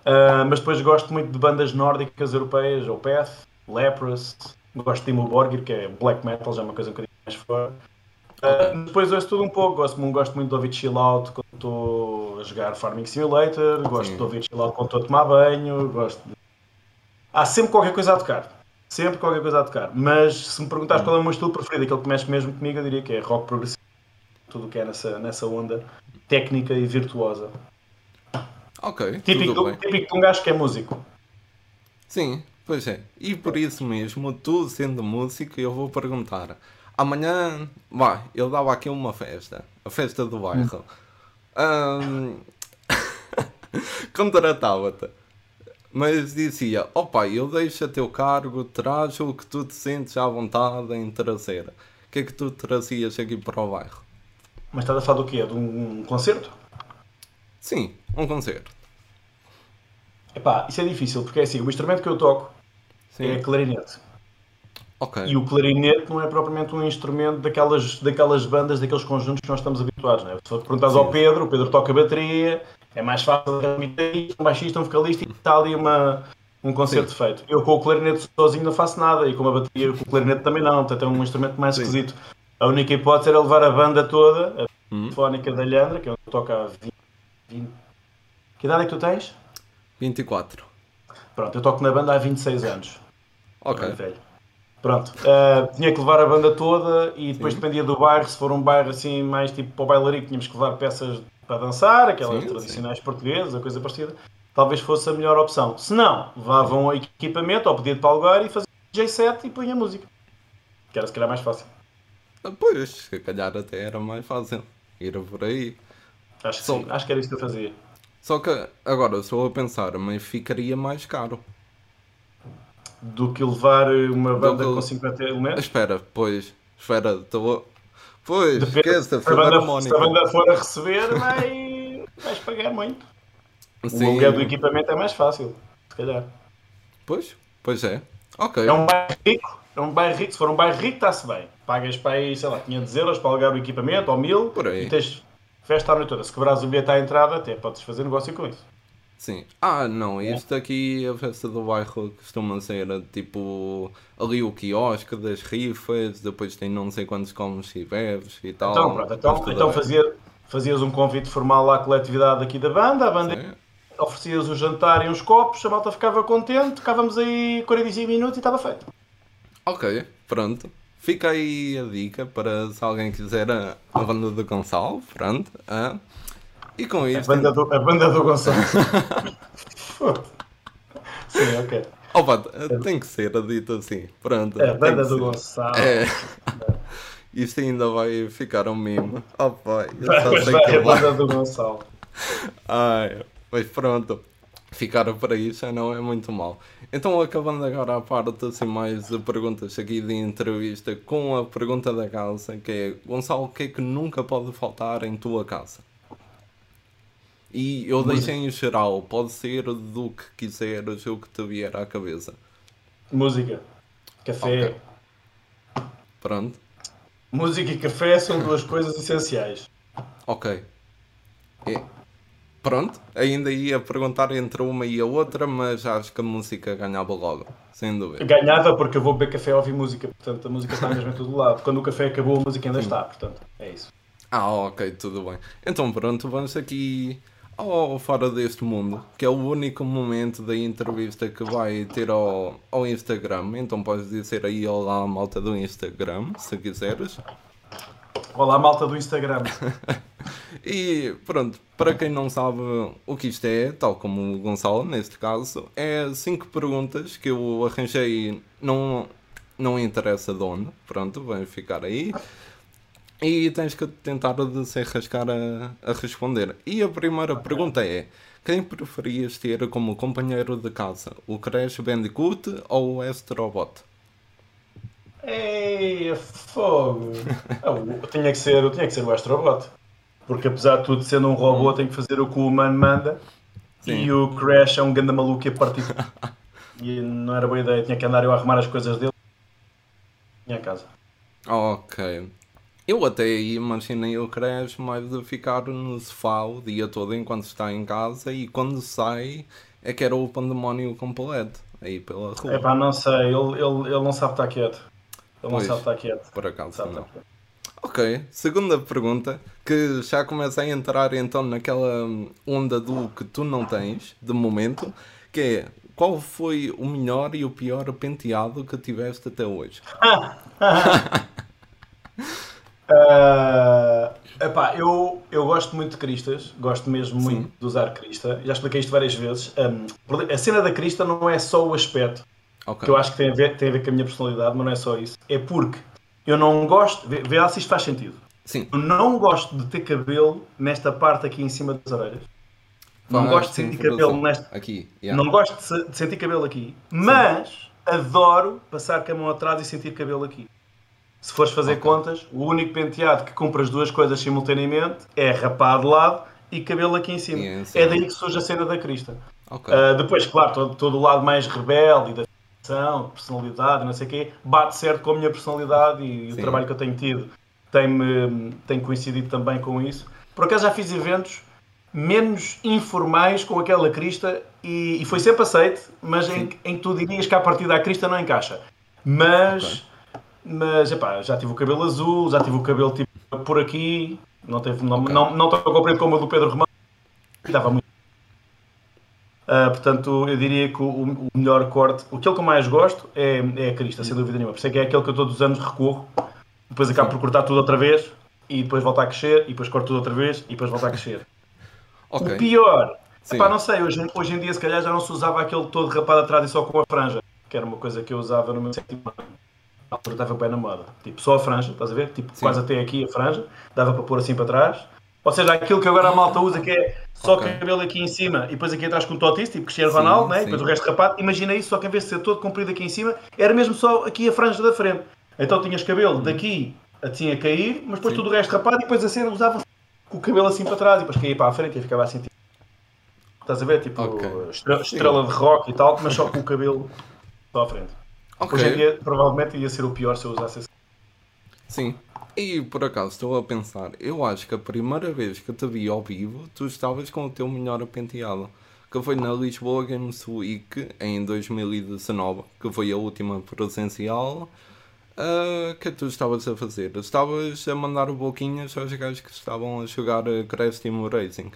[SPEAKER 2] Uh, mas depois gosto muito de bandas nórdicas europeias, Opeth, Leprous, gosto de Timo Borgir, que é black metal, já é uma coisa um bocadinho mais fora. Uh, depois ouço tudo um pouco, gosto, gosto muito de ouvir chill out quando estou a jogar Farming Simulator, gosto Sim. de ouvir chill out quando estou a tomar banho, gosto de... Há sempre qualquer coisa a tocar. Sempre qualquer coisa a tocar. Mas se me perguntares hum. qual é o meu estilo preferido, aquele que mexe mesmo comigo, eu diria que é rock progressivo tudo o que é nessa, nessa onda técnica e virtuosa.
[SPEAKER 1] Ok.
[SPEAKER 2] Típico, do, típico de um gajo que é músico.
[SPEAKER 1] Sim, pois é. E por isso mesmo, tu sendo músico, eu vou perguntar. Amanhã, vai, eu dava aqui uma festa, a festa do bairro. Hum. Um... Contratava-te. Mas dizia, opa, eu deixo a teu cargo, traz o que tu te sentes à vontade em trazer. O que é que tu trazias aqui para o bairro?
[SPEAKER 2] Mas estás a falar do quê? De um, concerto?
[SPEAKER 1] Sim, um concerto.
[SPEAKER 2] Epá, isso é difícil, porque é assim, o instrumento que eu toco Sim. é clarinete. Okay. E o clarinete não é propriamente um instrumento daquelas, daquelas bandas, daqueles conjuntos que nós estamos habituados. Né? Se perguntas ao Pedro, o Pedro toca bateria, é mais fácil um baixista, um vocalista e está ali uma, um concerto Sim. feito. Eu com o clarinete sozinho não faço nada e com a bateria, com o clarinete também não, portanto é um instrumento mais Sim. esquisito. A única hipótese era levar a banda toda, a hum. Fónica da Leandra, que é onde toca há 20, 20. Que idade é que tu tens?
[SPEAKER 1] 24.
[SPEAKER 2] Pronto, eu toco na banda há 26 anos.
[SPEAKER 1] Ok. Velho.
[SPEAKER 2] Pronto, uh, tinha que levar a banda toda e depois sim. dependia do bairro. Se for um bairro assim mais tipo para o bailarico, tínhamos que levar peças para dançar, aquelas sim, tradicionais sim. portuguesas, a coisa parecida. Talvez fosse a melhor opção. Se não, levavam equipamento ou podia de palgar e fazia DJ set e punha música. Que era se calhar mais fácil.
[SPEAKER 1] Pois, se calhar até era mais fácil ir por aí.
[SPEAKER 2] Acho que, Só... acho que era isso que eu fazia.
[SPEAKER 1] Só que agora estou a pensar, mas ficaria mais caro.
[SPEAKER 2] Do que levar uma banda que... com 50 elementos?
[SPEAKER 1] Espera, pois, espera, estou. Pois, esquece,
[SPEAKER 2] se, a banda, se a banda for a receber, vai, vais pagar muito. Sim. O aluguel do equipamento é mais fácil, se calhar.
[SPEAKER 1] Pois, pois é. Ok.
[SPEAKER 2] É um bairro rico, é um bairro rico, se for um bairro rico está-se bem pagas para aí, sei lá, 500 euros para alugar o equipamento ou 1000
[SPEAKER 1] Por aí.
[SPEAKER 2] e tens festa a noite toda. Se quebrares o bilhete à entrada, até podes fazer negócio com isso.
[SPEAKER 1] Sim. Ah, não, isto aqui, a festa do bairro costuma ser tipo ali o quiosque das rifas, depois tem não sei quantos comes e bebes e tal.
[SPEAKER 2] Então, pronto, então, então fazia, fazias um convite formal à coletividade aqui da banda, a banda Sim. oferecias o jantar e uns copos, a malta ficava contente, ficávamos aí 45 minutos e estava feito.
[SPEAKER 1] Ok, pronto. Fica aí a dica para se alguém quiser a, a banda do Gonçalo, pronto. Ah. E com isto.
[SPEAKER 2] A banda do, a banda do Gonçalo. Sim, ok.
[SPEAKER 1] Opa, tem que ser dito assim. Pronto.
[SPEAKER 2] É a banda do ser. Gonçalo. É.
[SPEAKER 1] Isto ainda vai ficar um mimo. Opa,
[SPEAKER 2] eu só sei vai, que a banda do Gonçalo.
[SPEAKER 1] Ai, mas pronto. Ficar aí já não é muito mal. Então, acabando agora a parte assim, mais de perguntas aqui de entrevista com a pergunta da casa, que é Gonçalo, o que é que nunca pode faltar em tua casa? E eu deixei em geral, pode ser do que quiseres, o que te vier à cabeça.
[SPEAKER 2] Música, café.
[SPEAKER 1] Okay. Pronto.
[SPEAKER 2] Música e café são duas coisas essenciais.
[SPEAKER 1] Ok. E, pronto, ainda ia perguntar entre uma e a outra, mas acho que a música ganhava logo, sem dúvida.
[SPEAKER 2] Ganhava porque eu vou beber café e ouvir música, portanto a música está mesmo em todo lado. Quando o café acabou, a música ainda Sim. está, portanto é isso.
[SPEAKER 1] Ah, ok, tudo bem. Então pronto, vamos aqui ao Fora deste Mundo, que é o único momento da entrevista que vai ter ao, ao Instagram. Então podes dizer aí olá malta do Instagram, se quiseres.
[SPEAKER 2] Olá malta do Instagram.
[SPEAKER 1] e pronto, para quem não sabe o que isto é, tal como o Gonçalo neste caso, é cinco perguntas que eu arranjei, não, não interessa de onde, pronto, vai ficar aí. E tens que tentar se rascar a, a responder. E a primeira pergunta é: quem preferias ter como companheiro de casa? O Crash Bandicoot ou o Astrobot?
[SPEAKER 2] Ei, fogo! oh, tinha, que ser, tinha que ser o Astrobot. Porque apesar de tudo sendo um robô, hum. tem que fazer o que o humano manda. Sim. E o Crash é um ganda maluco e a partir. e não era boa ideia, tinha que andar eu a arrumar as coisas dele. Minha casa.
[SPEAKER 1] Ok. Eu até aí imaginei o Crash mais de ficar no sofá o dia todo enquanto está em casa e quando sai é que era o pandemónio completo aí pela rua.
[SPEAKER 2] É pá, não sei, ele, ele, ele não sabe estar quieto. Ele pois, não sabe estar quieto.
[SPEAKER 1] Por acaso não. Ok, segunda pergunta, que já começa a entrar então naquela onda do que tu não tens, de momento, que é qual foi o melhor e o pior penteado que tiveste até hoje?
[SPEAKER 2] Uh, epá, eu, eu gosto muito de cristas, gosto mesmo Sim. muito de usar crista. Já expliquei isto várias vezes. Um, a cena da crista não é só o aspecto, okay. que eu acho que tem a, ver, tem a ver com a minha personalidade, mas não é só isso. É porque eu não gosto. Vê, vê se isto faz sentido.
[SPEAKER 1] Sim.
[SPEAKER 2] Eu não gosto de ter cabelo nesta parte aqui em cima das orelhas. Não gosto de sentir cabelo nesta.
[SPEAKER 1] Aqui.
[SPEAKER 2] Yeah. Não gosto de, sentir cabelo aqui. Mas Sim. adoro passar com a mão atrás e sentir cabelo aqui. Se fores fazer okay. contas, o único penteado que cumpre as duas coisas simultaneamente é rapar de lado e cabelo aqui em cima. é daí que surge a cena da crista. Okay. Uh, depois, claro, todo, todo, o lado mais rebelde e da de personalidade, não sei o quê, bate certo com a minha personalidade e Sim. o trabalho que eu tenho tido tem, tem coincidido também com isso. Por acaso já fiz eventos menos informais com aquela crista e, e foi sempre aceite, mas em, em que tu dirias que a partir da crista não encaixa. Mas okay. Mas, epá, já tive o cabelo azul, já tive o cabelo tipo por aqui, não, teve, não, okay. não, não tão comprido como o do Pedro Romão, estava muito. Uh, portanto, eu diria que o, o, melhor corte, aquele que eu mais gosto é, é a crista, sem dúvida nenhuma. Por isso é que é aquele que eu todos os anos recorro, depois acabo por cortar tudo outra vez, e depois volta a crescer, e depois corto tudo outra vez, e depois volta a crescer. Okay. O pior, epá, não sei, hoje, hoje em dia se calhar já não se usava aquele todo rapado atrás e só com a franja, que era uma coisa que eu usava no meu sétimo ano na altura estava bem na moda. Tipo, só a franja, estás a ver? Tipo, Sim. quase até aqui a franja, dava para pôr assim para trás. Ou seja, aquilo que agora a malta usa, que é só okay. cabelo aqui em cima e depois aqui atrás com o totis, tipo Cristiano Ronaldo, né? e depois o resto rapado. Imagina isso, só que em vez de ser todo comprido aqui em cima, era mesmo só aqui a franja da frente. Então tinhas cabelo daqui assim a cair, mas depois sim. tudo o resto rapado e depois a cena usava com o cabelo assim para trás e depois caía para a frente e ficava assim. Tipo, estás a ver? Tipo, okay. estrela, estrela de rock e tal, mas só com o cabelo só à frente. Okay. Hoje em dia, provavelmente ia ser o pior se eu usasse esse.
[SPEAKER 1] Sim. E por acaso estou a pensar, eu acho que a primeira vez que te vi ao vivo, tu estavas com o teu melhor penteado. que foi na Lisboa Games Week em 2019, que foi a última presencial. Uh, que tu estavas a fazer? Estavas a mandar boquinhas aos gajos que estavam a jogar Crash Team Racing.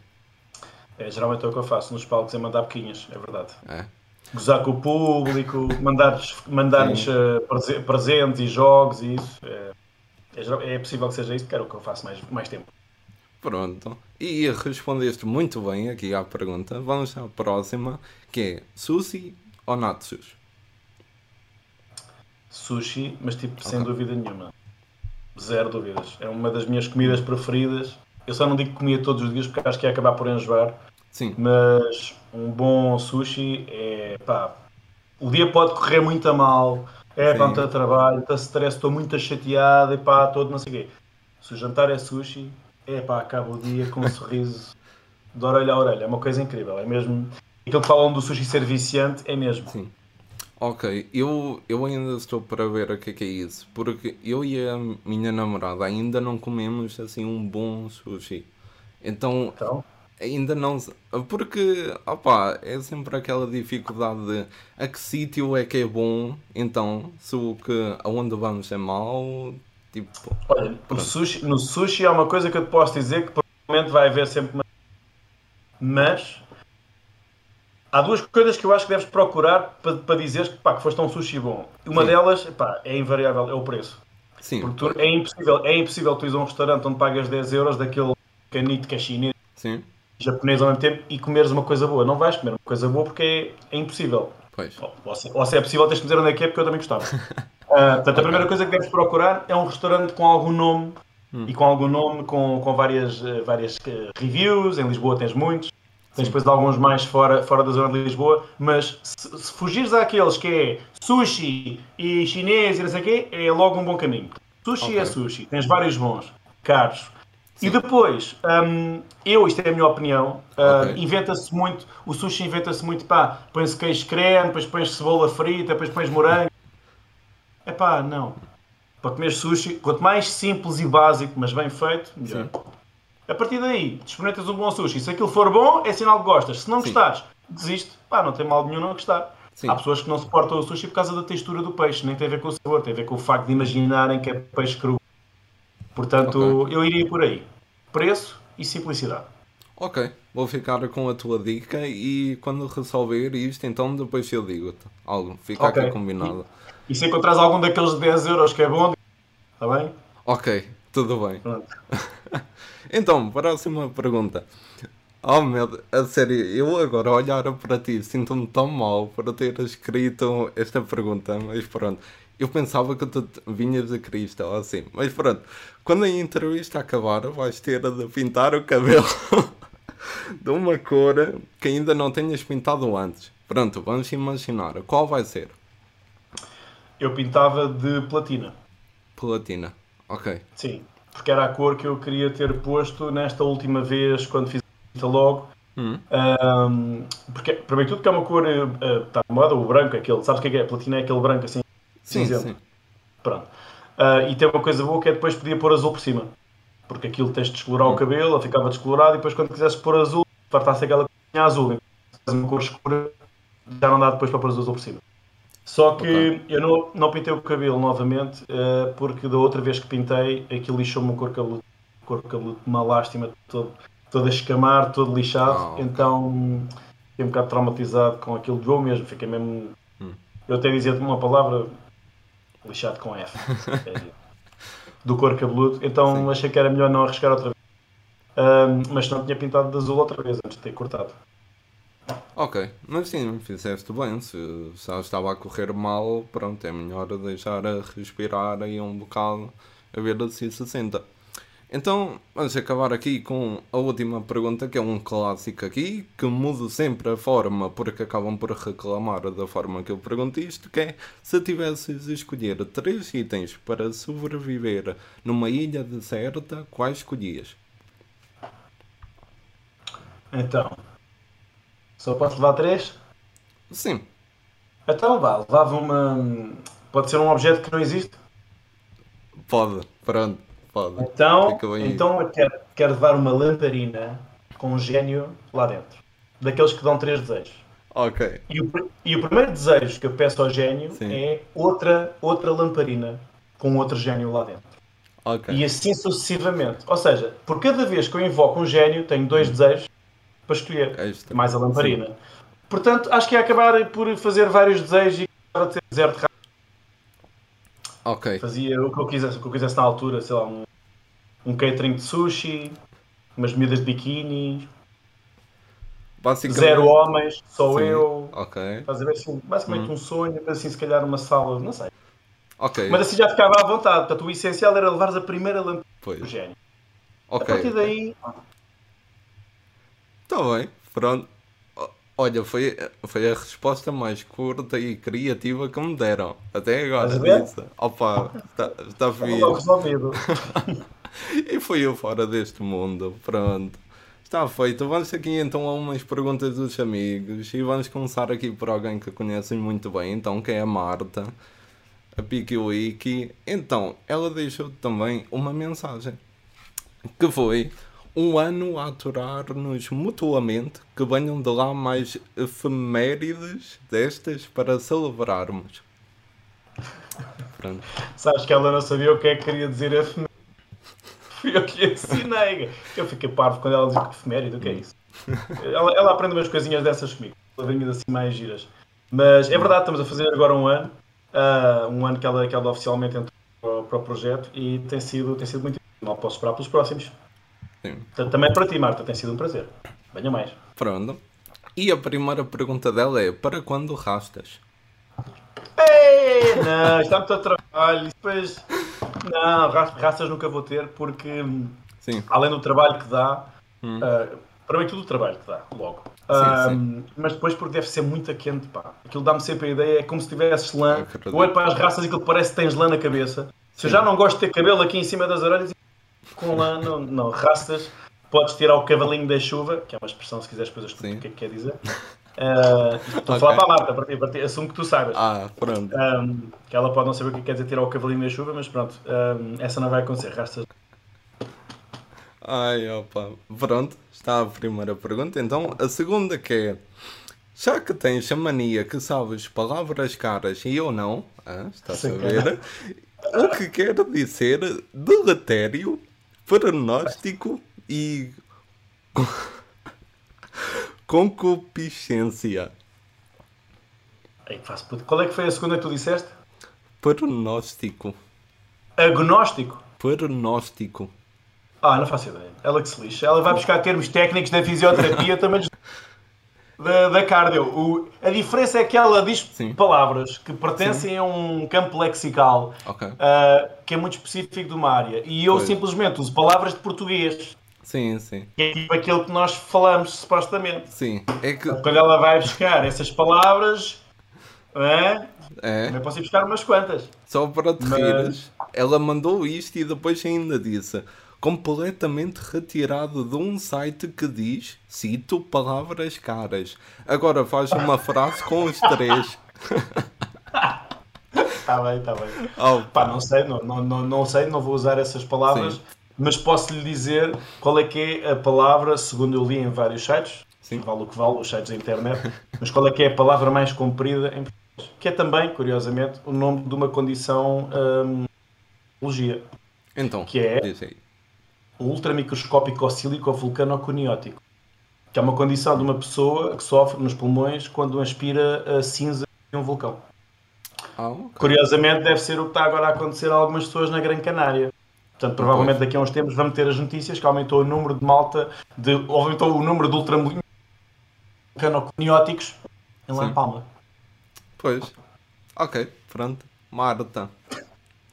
[SPEAKER 2] É, geralmente é o que eu faço nos palcos, é mandar boquinhas, é verdade. É. Gozar com o público, mandar-lhes mandar uh, presentes e jogos e isso. É, é, é, possível que seja isso, que era o que eu faço mais, mais tempo.
[SPEAKER 1] Pronto. E respondeste muito bem aqui à pergunta. Vamos à próxima, que é sushi ou natsus?
[SPEAKER 2] sushi, mas tipo, okay. sem dúvida nenhuma. Zero dúvidas. É uma das minhas comidas preferidas. Eu só não digo que comia todos os dias porque acho que ia acabar por enjoar.
[SPEAKER 1] Sim.
[SPEAKER 2] Mas um bom sushi é pá. O dia pode correr muito a mal, é pá, muito trabalho, está stress, estou muito chateado, e pá, todo não sei o quê. Se o jantar é sushi, é pá, acaba o dia com um sorriso de orelha a orelha. É uma coisa incrível, é mesmo. Aquilo que falam do sushi ser viciante é mesmo.
[SPEAKER 1] Sim. Ok, eu, eu ainda estou para ver o que é, que é isso, porque eu e a minha namorada ainda não comemos assim um bom sushi. Então, então? Ainda não. Porque, opá, é sempre aquela dificuldade de a que sítio é que é bom, então se o que aonde vamos é mau, tipo.
[SPEAKER 2] Olha, no sushi, no sushi há uma coisa que eu te posso dizer que provavelmente vai haver sempre uma. Mas há duas coisas que eu acho que deves procurar para, para dizeres que, pá, que foste a um sushi bom. Uma Sim. delas pá, é invariável, é o preço.
[SPEAKER 1] Sim.
[SPEAKER 2] Porque tu, é, impossível, é impossível tu ires a um restaurante onde pagas 10 euros daquele canito que é chinês
[SPEAKER 1] Sim.
[SPEAKER 2] Japonês ao mesmo tempo e comeres uma coisa boa. Não vais comer uma coisa boa porque é, é impossível.
[SPEAKER 1] Pois.
[SPEAKER 2] Ou, se, ou, se, é possível, tens de dizer onde é que é porque eu também gostava. uh, portanto, a primeira coisa que deves procurar é um restaurante com algum nome hum. e com algum nome, com, com várias, uh, várias uh, reviews. Em Lisboa tens muitos. Tens depois alguns mais fora, fora da zona de Lisboa, mas se, se fugires àqueles que é sushi e chinês e não sei o quê, é logo um bom caminho. Sushi okay. é sushi, tens vários bons, caros. Sim. E depois, um, eu, isto é a minha opinião, uh, okay. inventa-se muito, o sushi inventa-se muito, pá, põe-se queijo creme, depois pões cebola frita, depois pões morango. É pá, não. Para comer sushi, quanto mais simples e básico, mas bem feito, melhor. Sim. A partir daí, experimentas um bom sushi. Se aquilo for bom, é sinal que gostas. Se não Sim. gostares, desiste. Pá, não tem mal nenhum não gostar. Sim. Há pessoas que não suportam o sushi por causa da textura do peixe. Nem tem a ver com o sabor, tem a ver com o facto de imaginarem que é peixe cru. Portanto, okay. eu iria por aí. Preço e simplicidade.
[SPEAKER 1] Ok, vou ficar com a tua dica e quando resolver isto, então depois eu digo-te algo. Fica okay. aqui combinado.
[SPEAKER 2] E, e se encontrares algum daqueles 10 euros que é bom, está bem?
[SPEAKER 1] Ok, tudo bem. então, próxima pergunta. Oh meu Deus, a sério, eu agora olhar para ti sinto-me tão mal por ter escrito esta pergunta, mas pronto. Eu pensava que tu vinhas a Cristo ou assim, mas pronto. Quando a entrevista acabar, vais ter de pintar o cabelo de uma cor que ainda não tenhas pintado antes. Pronto, vamos imaginar. Qual vai ser?
[SPEAKER 2] Eu pintava de platina.
[SPEAKER 1] Platina. Ok.
[SPEAKER 2] Sim, porque era a cor que eu queria ter posto nesta última vez quando fiz a logo. Um, porque, primeiro tudo, que é uma cor, uh, está de moda, o branco, aquele, sabes o que é, que é? Platina é aquele branco assim,
[SPEAKER 1] sim, cinzento. Sim.
[SPEAKER 2] Pronto. Uh, e tem uma coisa boa que é depois podia pôr azul por cima. Porque aquilo tens de descolorar hum. o cabelo, ele ficava descolorado e depois quando quisesse pôr azul, fartasse aquela coisa azul. Então, uma cor escura, já não dá depois para pôr azul por cima. Só que okay. eu não, não pintei o cabelo novamente, uh, porque da outra vez que pintei, aquilo lixou-me o cor cabeludo, cor cabeludo, uma lástima, todo, todo a escamar, todo lixado. Oh. Então fiquei um bocado traumatizado com aquilo de eu mesmo, fiquei mesmo. Hum. Eu até dizia uma palavra lixado com F é, do cor cabeludo, então Sim. achei que era melhor não arriscar outra vez. Uh, mas não tinha pintado de azul outra vez antes de ter cortado.
[SPEAKER 1] Ok, mas sim, fizeste bem. Se, ela estava a correr mal, pronto, é melhor deixar a respirar aí um bocado a ver se se senta. Então, vamos acabar aqui com a última pergunta, que é um clássico aqui, que mudo sempre a forma, porque acabam por reclamar da forma que eu pergunto isto, que é, se tivesses de escolher três itens para sobreviver numa ilha deserta, quais escolhias?
[SPEAKER 2] Então, só posso levar três?
[SPEAKER 1] Sim.
[SPEAKER 2] Então vá, levava uma. Pode ser um objeto que não existe?
[SPEAKER 1] Pode, pronto, pode.
[SPEAKER 2] Então, então quero, quero levar uma lamparina com um gênio lá dentro. daqueles que dão três desejos.
[SPEAKER 1] Ok.
[SPEAKER 2] E o, e o primeiro desejo que eu peço ao gênio
[SPEAKER 1] Sim.
[SPEAKER 2] é outra, outra lamparina com outro gênio lá dentro.
[SPEAKER 1] Ok.
[SPEAKER 2] E assim sucessivamente. Ou seja, por cada vez que eu invoco um gênio, tenho dois desejos para escolher.
[SPEAKER 1] Esta.
[SPEAKER 2] Mais a lamparina. Portanto, acho que ia acabar por fazer vários desejos e acabar de ser deserto rápido.
[SPEAKER 1] Ok.
[SPEAKER 2] Fazia o que eu quisesse, o que eu quisesse na altura, sei lá, um, um catering de sushi, umas medidas de biquíni,
[SPEAKER 1] Basicamente.
[SPEAKER 2] zero homens, só
[SPEAKER 1] Sim.
[SPEAKER 2] eu.
[SPEAKER 1] Ok.
[SPEAKER 2] Estás a ver? Assim, basicamente um sonho, mas assim, se calhar uma sala, não sei.
[SPEAKER 1] Ok.
[SPEAKER 2] Mas assim já ficava à vontade. Portanto, o essencial era levares a primeira lamparina do gênio. A
[SPEAKER 1] Ok.
[SPEAKER 2] partir daí,
[SPEAKER 1] Tá bem. Pronto. Olha, foi, foi a resposta mais curta e criativa que me deram. Até agora. Disse. Opa, está, fixe.
[SPEAKER 2] resolvido.
[SPEAKER 1] E foi eu fora deste mundo. Pronto. Está feito. Vamos aqui então a umas perguntas dos amigos. E vamos começar aqui por alguém que conhecem muito bem. Então, que é a Marta. A Piki Wiki. Então, ela deixou também uma mensagem. Que foi um ano a aturar-nos mutuamente que venham de lá mais efemérides destas para celebrarmos. Pronto.
[SPEAKER 2] Sabes que ela não sabia o que é que queria dizer efeméride. Fui eu que ensinei. Eu fiquei parvo quando ela diz que efeméride, o que é isso? Ela, ela aprende umas coisinhas dessas comigo. Ela vem assim mais giras. Mas é verdade, estamos a fazer agora um ano. ah, um ano que ela, que ela oficialmente entrou para o projeto e tem sido, tem sido muito Mal posso esperar pelos próximos.
[SPEAKER 1] Sim.
[SPEAKER 2] Também para ti, Marta, tem sido um prazer. Venha mais.
[SPEAKER 1] Pronto. E a primeira pergunta dela é: para quando rastas?
[SPEAKER 2] Ei, não, está muito a trabalho. Depois, não, ra- raças nunca vou ter porque, hum,
[SPEAKER 1] Sim.
[SPEAKER 2] além do trabalho que dá,
[SPEAKER 1] Hum.
[SPEAKER 2] ah, para mim tudo o trabalho que dá, logo.
[SPEAKER 1] Sim,
[SPEAKER 2] Ah,
[SPEAKER 1] sim.
[SPEAKER 2] Mas depois porque deve ser muito quente, pá. Aquilo dá-me sempre a ideia, é como se tivesses lã. Eu olho para as raças e aquilo parece que tens lã na cabeça. Se eu já não gosto de ter cabelo aqui em cima das orelhas, com lã, não, não. Raças, podes tirar o cavalinho da chuva, que é uma expressão, se quiseres depois eu explico o que é que quer dizer. Ah, estou a
[SPEAKER 1] Ok.
[SPEAKER 2] falar para a Marta, a partir, a partir, assumo que tu saibas.
[SPEAKER 1] Ah, pronto.
[SPEAKER 2] Um, que ela pode não saber o que quer dizer tirar o cavalinho da chuva, mas pronto, um, essa não vai acontecer. Rastas.
[SPEAKER 1] Ai, opa. Pronto, está a primeira pergunta. Então, a segunda que é: já que tens a mania que sabes palavras caras e eu não, ah, está a saber, o que quer dizer deletério, pronóstico e concupiscência?
[SPEAKER 2] Ei, faço puto. Qual é que foi a segunda que tu disseste?
[SPEAKER 1] Pronóstico.
[SPEAKER 2] Agnóstico.
[SPEAKER 1] Pronóstico.
[SPEAKER 2] Ah, não faço ideia. Ela que se lixa. Ela vai buscar termos técnicos da fisioterapia também da, da cardio. O- a diferença é que ela diz
[SPEAKER 1] Sim.
[SPEAKER 2] palavras que pertencem a um campo lexical
[SPEAKER 1] Ok.
[SPEAKER 2] ah, que é muito específico de uma área. E eu
[SPEAKER 1] Pois.
[SPEAKER 2] simplesmente uso palavras de português.
[SPEAKER 1] Sim, sim.
[SPEAKER 2] Que é tipo aquilo que nós falamos, supostamente.
[SPEAKER 1] Sim. É que.
[SPEAKER 2] Quando ela vai buscar essas palavras, é?
[SPEAKER 1] É.
[SPEAKER 2] também posso ir buscar umas quantas.
[SPEAKER 1] Só para te
[SPEAKER 2] Mas-
[SPEAKER 1] rires, ela mandou isto e depois ainda disse completamente retirado de um site que diz, cito, palavras caras. Agora faz uma frase com os três.
[SPEAKER 2] Está bem, está bem.
[SPEAKER 1] Oh,
[SPEAKER 2] Pá, não sei, não, não, não, sei, não vou usar essas palavras,
[SPEAKER 1] Sim.
[SPEAKER 2] mas posso lhe dizer qual é que é a palavra, segundo eu li em vários sites,
[SPEAKER 1] Sim.
[SPEAKER 2] vale o que vale, os sites da internet, mas qual é que é a palavra mais comprida em português? Que é também, curiosamente, o nome de uma condição hum, biologia,
[SPEAKER 1] então,
[SPEAKER 2] Que é? Ultramicroscópico oscílico vulcanoconiótico, que é uma condição de uma pessoa que sofre nos pulmões quando aspira a cinza de um vulcão.
[SPEAKER 1] Ah, ok.
[SPEAKER 2] Curiosamente, deve ser o que está agora a acontecer a algumas pessoas na Gran Canária. Portanto, provavelmente daqui a uns tempos vamos ter as notícias que aumentou o número de malta, de, aumentou o número de ultramicroscópicos em La. Palma.
[SPEAKER 1] Pois. Ok, pronto. Marta.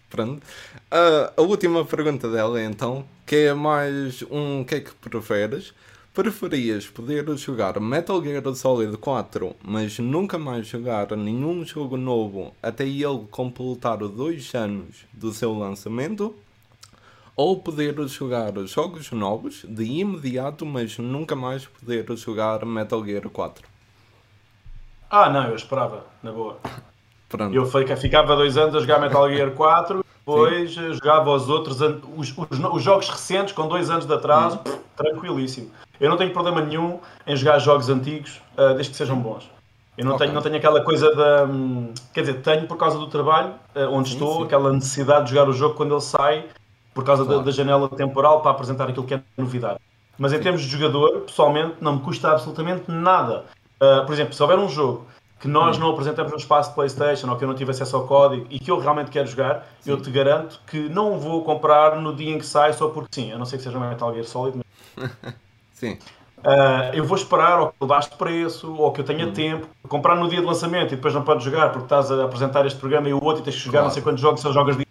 [SPEAKER 1] Pronto. Ah, a última pergunta dela então, que é mais um que é que preferes? Preferias poder jogar Metal Gear Solid 4, mas nunca mais jogar nenhum jogo novo até ele completar dois anos do seu lançamento? Ou poder jogar jogos novos de imediato, mas nunca mais poder jogar Metal Gear 4?
[SPEAKER 2] Ah, não, eu esperava, na boa.
[SPEAKER 1] Pronto.
[SPEAKER 2] Eu fica- ficava dois anos a jogar Metal Gear 4, depois eh, jogava os outros, os, os, os jogos recentes com dois anos de atraso, pff, tranquilíssimo. Eu não tenho problema nenhum em jogar jogos antigos, uh, desde que sejam bons. Eu não, okay. tenho, não tenho aquela coisa da. Um, quer dizer, tenho por causa do trabalho, uh, onde sim, estou, sim. aquela necessidade de jogar o jogo quando ele sai, por causa claro. da, da, janela temporal, para apresentar aquilo que é novidade. Mas em sim. termos de jogador, pessoalmente, não me custa absolutamente nada. Uh, por exemplo, se houver um jogo que nós não apresentamos no espaço de PlayStation ou que eu não tive acesso ao código e que eu realmente quero jogar, sim. eu te garanto que não vou comprar no dia em que sai só porque sim, a não ser que seja um Metal Gear Solid.
[SPEAKER 1] Mas... sim.
[SPEAKER 2] Uh, eu vou esperar ou que ele baixo de preço ou que eu tenha hum. tempo, comprar no dia de lançamento e depois não podes jogar porque estás a apresentar este programa e o outro e tens que jogar claro. não sei quantos jogos, só jogas de...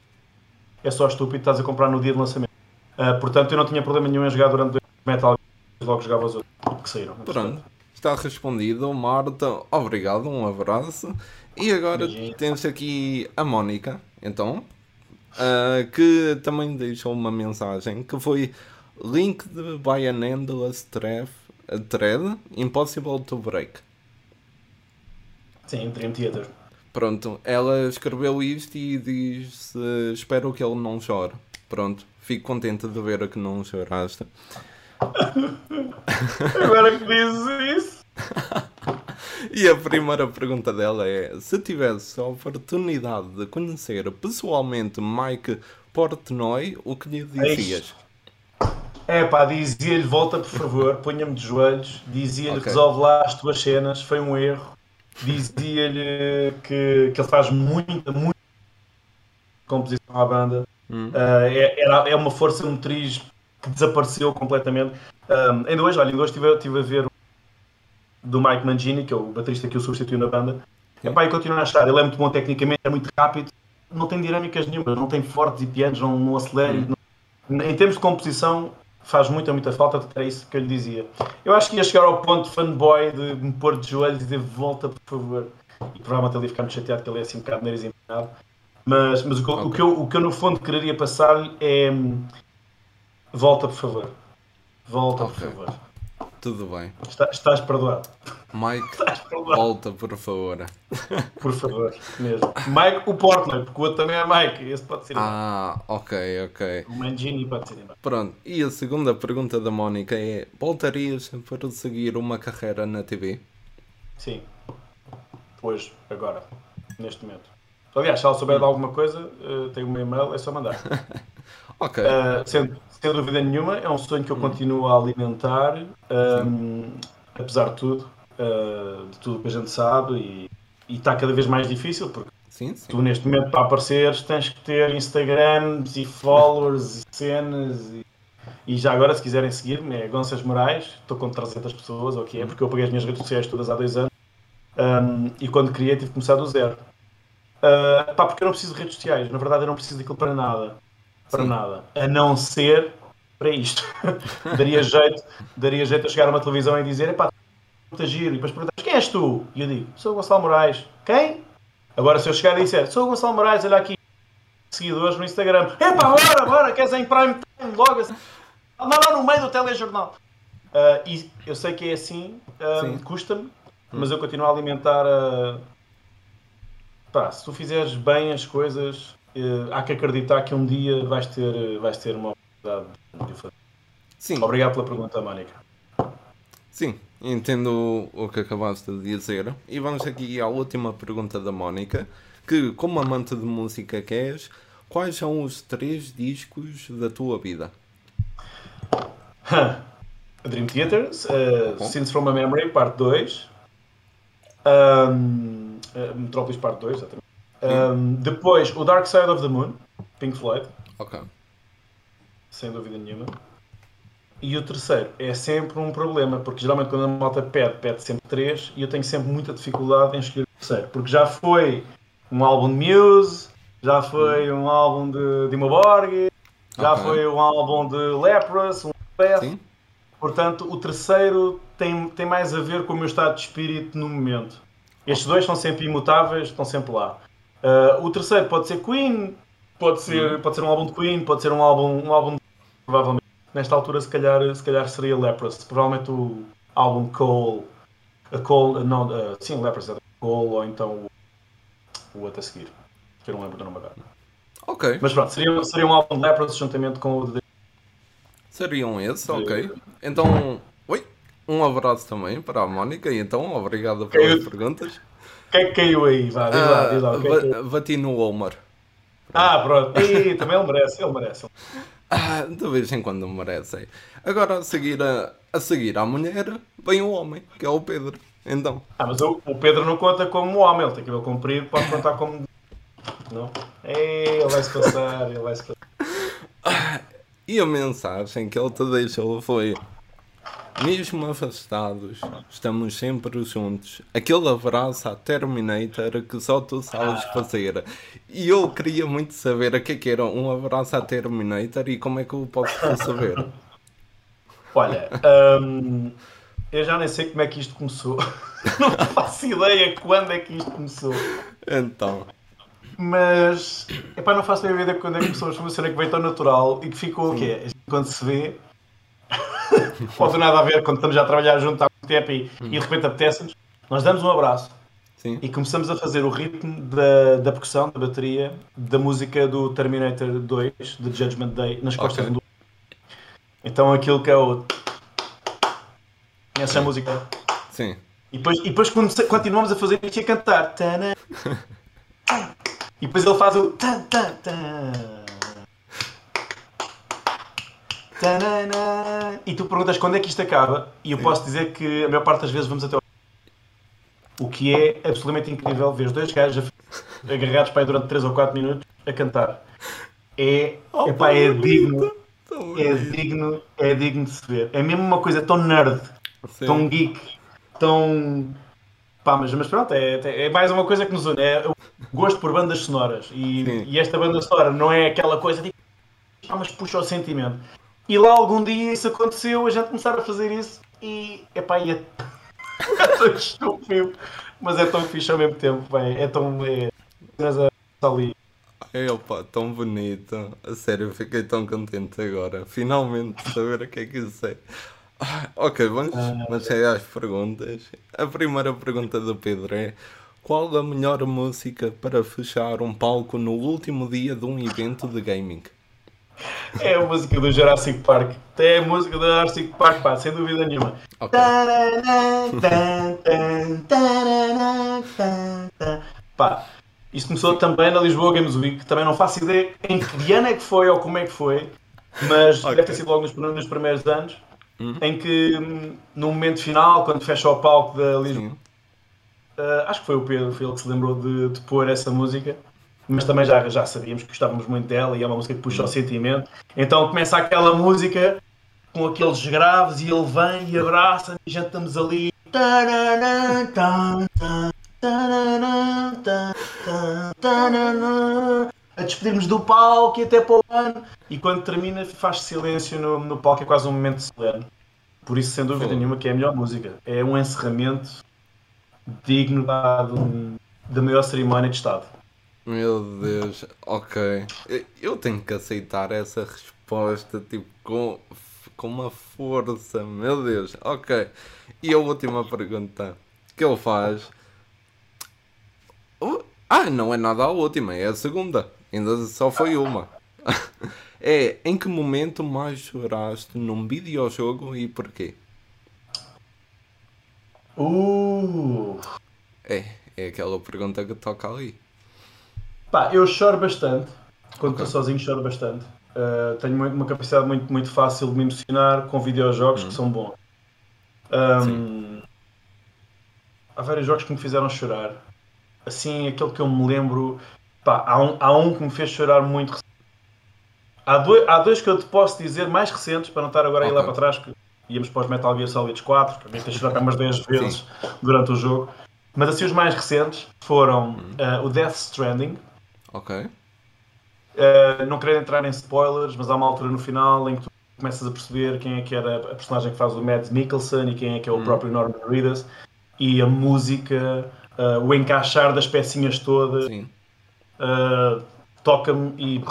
[SPEAKER 2] é só estúpido, estás a comprar no dia de lançamento. Uh, portanto, eu não tinha problema nenhum em jogar durante dois Metal Gear, logo jogava os outros que saíram.
[SPEAKER 1] Pronto, está respondido, Marta, obrigado, um abraço. E agora temos aqui a Mónica, então, uh, que também deixou uma mensagem que foi Linked by an endless thread, thread impossible to break.
[SPEAKER 2] Sim, Dream Theater.
[SPEAKER 1] Pronto, ela escreveu isto e diz espero que ele não chore. Pronto, fico contente de ver que não choraste.
[SPEAKER 2] Agora que dizes isso.
[SPEAKER 1] e a primeira pergunta dela é: se tivesse a oportunidade de conhecer pessoalmente Mike Portnoy, o que lhe dizias?
[SPEAKER 2] É pá, dizia-lhe volta por favor, ponha-me de joelhos, dizia-lhe okay. resolve lá as tuas cenas, foi um erro, dizia-lhe que, que ele faz muita, muita composição à banda, hum. uh, é, era, é uma força motriz que desapareceu completamente. Um, ainda hoje, olha, ainda hoje estive, estive a ver do Mike Mangini, que é o baterista que o substituiu na banda. e Epá, eu continuo a achar, ele é muito bom tecnicamente, é muito rápido, não tem dinâmicas nenhuma, não tem fortes e pianos, não, não acelera. Hum. Não... Em termos de composição, faz muita, muita falta, era isso que eu lhe dizia. Eu acho que ia chegar ao ponto fanboy de me pôr de joelhos e dizer volta, por favor. E provavelmente ele ia ficar muito chateado que ele é assim um bocado nariz empinado. Mas, mas o, que, okay. o, que eu, o que eu no fundo quereria passar-lhe é volta, por favor. Volta, okay. por favor.
[SPEAKER 1] Tudo bem.
[SPEAKER 2] Está, estás perdoado.
[SPEAKER 1] Mike, estás perdoado. volta, por favor.
[SPEAKER 2] Por favor, mesmo. Mike, o Portnoy, porque o outro também é Mike. Esse pode ser.
[SPEAKER 1] Ah, ok, ok.
[SPEAKER 2] O Mangini pode ser.
[SPEAKER 1] Pronto, e a segunda pergunta da Mónica é: voltarias para seguir uma carreira na TV?
[SPEAKER 2] Sim. Hoje, agora, neste momento. Aliás, se ela souber de alguma coisa, uh, tem o meu e-mail, é só mandar.
[SPEAKER 1] ok.
[SPEAKER 2] Uh, sendo, sem dúvida nenhuma, é um sonho que eu hum. continuo a alimentar, um, apesar de tudo, uh, de tudo que a gente sabe, e, e está cada vez mais difícil, porque
[SPEAKER 1] sim, sim.
[SPEAKER 2] tu neste momento para apareceres tens que ter Instagrams e followers e cenas e, e já agora se quiserem seguir-me é Gonças Moraes, estou com 300 pessoas, ok, é porque eu paguei as minhas redes sociais todas há dois anos um, e quando criei tive que começar do zero. Uh, pá, porque eu não preciso de redes sociais, na verdade eu não preciso daquilo para nada para Sim. nada, a não ser para isto. daria, jeito, daria jeito a chegar a uma televisão e dizer: epá, muito giro. E depois perguntas: quem és tu? E eu digo: sou o Gonçalo Moraes. Quem? Agora, se eu chegar e disser: sou o Gonçalo Moraes, olha aqui, seguidores no Instagram. Epá, bora, bora, queres em prime time logo assim? Não, não, no meio do telejornal. Uh, e eu sei que é assim, uh, custa-me, mas eu continuo a alimentar a. Pá, se tu fizeres bem as coisas, uh, há que acreditar que um dia vais ter, vais ter uma oportunidade de fazer.
[SPEAKER 1] Sim.
[SPEAKER 2] Obrigado pela pergunta, Mónica.
[SPEAKER 1] Sim, entendo o que acabaste de dizer. E vamos aqui à última pergunta da Mónica, que como amante de música que és, quais são os três discos da tua vida?
[SPEAKER 2] Dream Theater, uh, Scenes from a Memory, parte 2. Um, uh, Metrópolis, parte 2, exatamente. Um, depois, o Dark Side of the Moon, Pink Floyd.
[SPEAKER 1] Ok.
[SPEAKER 2] Sem dúvida nenhuma. E o terceiro é sempre um problema, porque geralmente quando a malta pede, pede sempre três e eu tenho sempre muita dificuldade em escolher o terceiro, porque já foi um álbum de Muse, já foi um álbum de Dimo Borg, já okay. foi um álbum de Leprous, um Sim. Portanto, o terceiro tem, tem mais a ver com o meu estado de espírito no momento. Estes dois são sempre imutáveis, estão sempre lá. Uh, o terceiro pode ser Queen, pode ser, uhum. pode ser um álbum de Queen, pode ser um álbum, um álbum de, provavelmente. Nesta altura, se calhar, se calhar seria Leprous. Provavelmente o álbum Cole, a Cole, não, uh, sim, Leprous, Cole, ou então o, o outro a seguir. Que eu não lembro do nome agora.
[SPEAKER 1] Ok.
[SPEAKER 2] Mas pronto, seria, seria um álbum de Leprous juntamente com o de
[SPEAKER 1] Seriam esses, ok. Então, oi? um abraço também para a Mónica e então obrigado pelas perguntas.
[SPEAKER 2] Que é que caiu aí? Vá, diz lá, diz lá.
[SPEAKER 1] Uh, bati no Omar.
[SPEAKER 2] Ah, pronto. E, também ele merece, ele merece.
[SPEAKER 1] Ah, de vez em quando merece. Agora a seguir a, a seguir à mulher vem o homem, que é o Pedro. Então.
[SPEAKER 2] Ah, mas o, o Pedro não conta como homem, ele tem cabelo comprido, pode contar como. Não? Ei, ele vai-se passar, ele vai-se passar.
[SPEAKER 1] E a mensagem que ele te deixou foi: Mesmo afastados, estamos sempre juntos. Aquele abraço à Terminator que só tu sabes ah. fazer. E eu queria muito saber o que, é que era um abraço à Terminator e como é que eu posso saber.
[SPEAKER 2] Olha, hum, eu já nem sei como é que isto começou. Não faço ideia quando é que isto começou.
[SPEAKER 1] Então.
[SPEAKER 2] Mas, epá, não faço ideia de quando é que começou. Foi uma cena que veio tão natural e que ficou o quê? Quando se vê, pode nada a ver quando estamos já a trabalhar junto há muito tempo e, hum. e de repente apetece-nos. Nós damos um abraço Sim. e começamos a fazer o ritmo da, da percussão, da bateria, da música do Terminator 2, de Judgment Day, nas costas okay. do. Então aquilo que é o essa música.
[SPEAKER 1] Sim.
[SPEAKER 2] E depois, e depois continuamos a fazer isto e a cantar. E depois ele faz o. E tu perguntas quando é que isto acaba, e eu posso dizer que a maior parte das vezes vamos até ao. O que é absolutamente incrível ver os dois gajos agarrados para aí durante 3 ou 4 minutos a cantar. É, oh, epá, é digno. É digno, é digno de se ver. É mesmo uma coisa tão nerd Sim. tão geek, tão. Pá, mas, mas pronto, é, é mais uma coisa que nos une. É o gosto por bandas sonoras. E, e esta banda sonora não é aquela coisa de. Pá, mas puxa o sentimento. E lá algum dia isso aconteceu, a gente começar a fazer isso e. Epá, e é, tão estúpido, mas é tão fixe ao mesmo tempo, bem, é tão. É, ali.
[SPEAKER 1] Opa, tão bonito. A sério, fiquei tão contente agora. Finalmente saber o que é que isso é. Ok, vamos, mas é às perguntas. A primeira pergunta do Pedro é: Qual a melhor música para fechar um palco no último dia de um evento de gaming?
[SPEAKER 2] É a música do Jurassic Park. É a música do Jurassic Park, pá, sem dúvida nenhuma. Okay. Pá, isto começou também na Lisboa Games Week, também não faço ideia em que ano é que foi ou como é que foi, mas okay. deve ter sido logo nos, nos primeiros anos uhum. em que no momento final, quando fecha o palco da Lisboa, uh, acho que foi o Pedro, foi ele que se lembrou de, de pôr essa música, mas também já, já sabíamos que gostávamos muito dela e é uma música que puxa o sentimento. Então começa aquela música com aqueles graves e ele vem e abraça e já estamos ali. A despedirmos do palco e até para o ano. E quando termina, faz silêncio no, no palco, é quase um momento solene. Por isso, sem dúvida nenhuma, que é a melhor música. É um encerramento digno da, da maior cerimónia de Estado.
[SPEAKER 1] Meu Deus, ok. Eu tenho que aceitar essa resposta, tipo, com, com uma força. Meu Deus, ok. E a última pergunta que ele faz. Oh, ah, não é nada a última, é a segunda. Ainda só foi uma. É, em que momento mais choraste num videojogo e porquê?
[SPEAKER 2] Uh!
[SPEAKER 1] É, é aquela pergunta que toca ali.
[SPEAKER 2] Pá, eu choro bastante. Quando okay. estou sozinho, choro bastante. Uh, tenho uma capacidade muito, muito fácil de me emocionar com videojogos que uhum. são bons. Um, há vários jogos que me fizeram chorar. Assim, aquele que eu me lembro. Pá, há, um, há um que me fez chorar muito Há dois, há dois que eu te posso dizer mais recentes, para não estar agora okay. a ir lá para trás, que íamos para os Metal Gear Solid 4, que a mim tem chorado umas 10 vezes Sim. durante o jogo. Mas assim, os mais recentes foram uh, o Death Stranding.
[SPEAKER 1] Ok.
[SPEAKER 2] Uh, não quero entrar em spoilers, mas há uma altura no final em que tu começas a perceber quem é que era a personagem que faz o Mads Mikkelsen e quem é que é o hum. próprio Norman Reedus. E a música, uh, o encaixar das pecinhas todas, toca-me e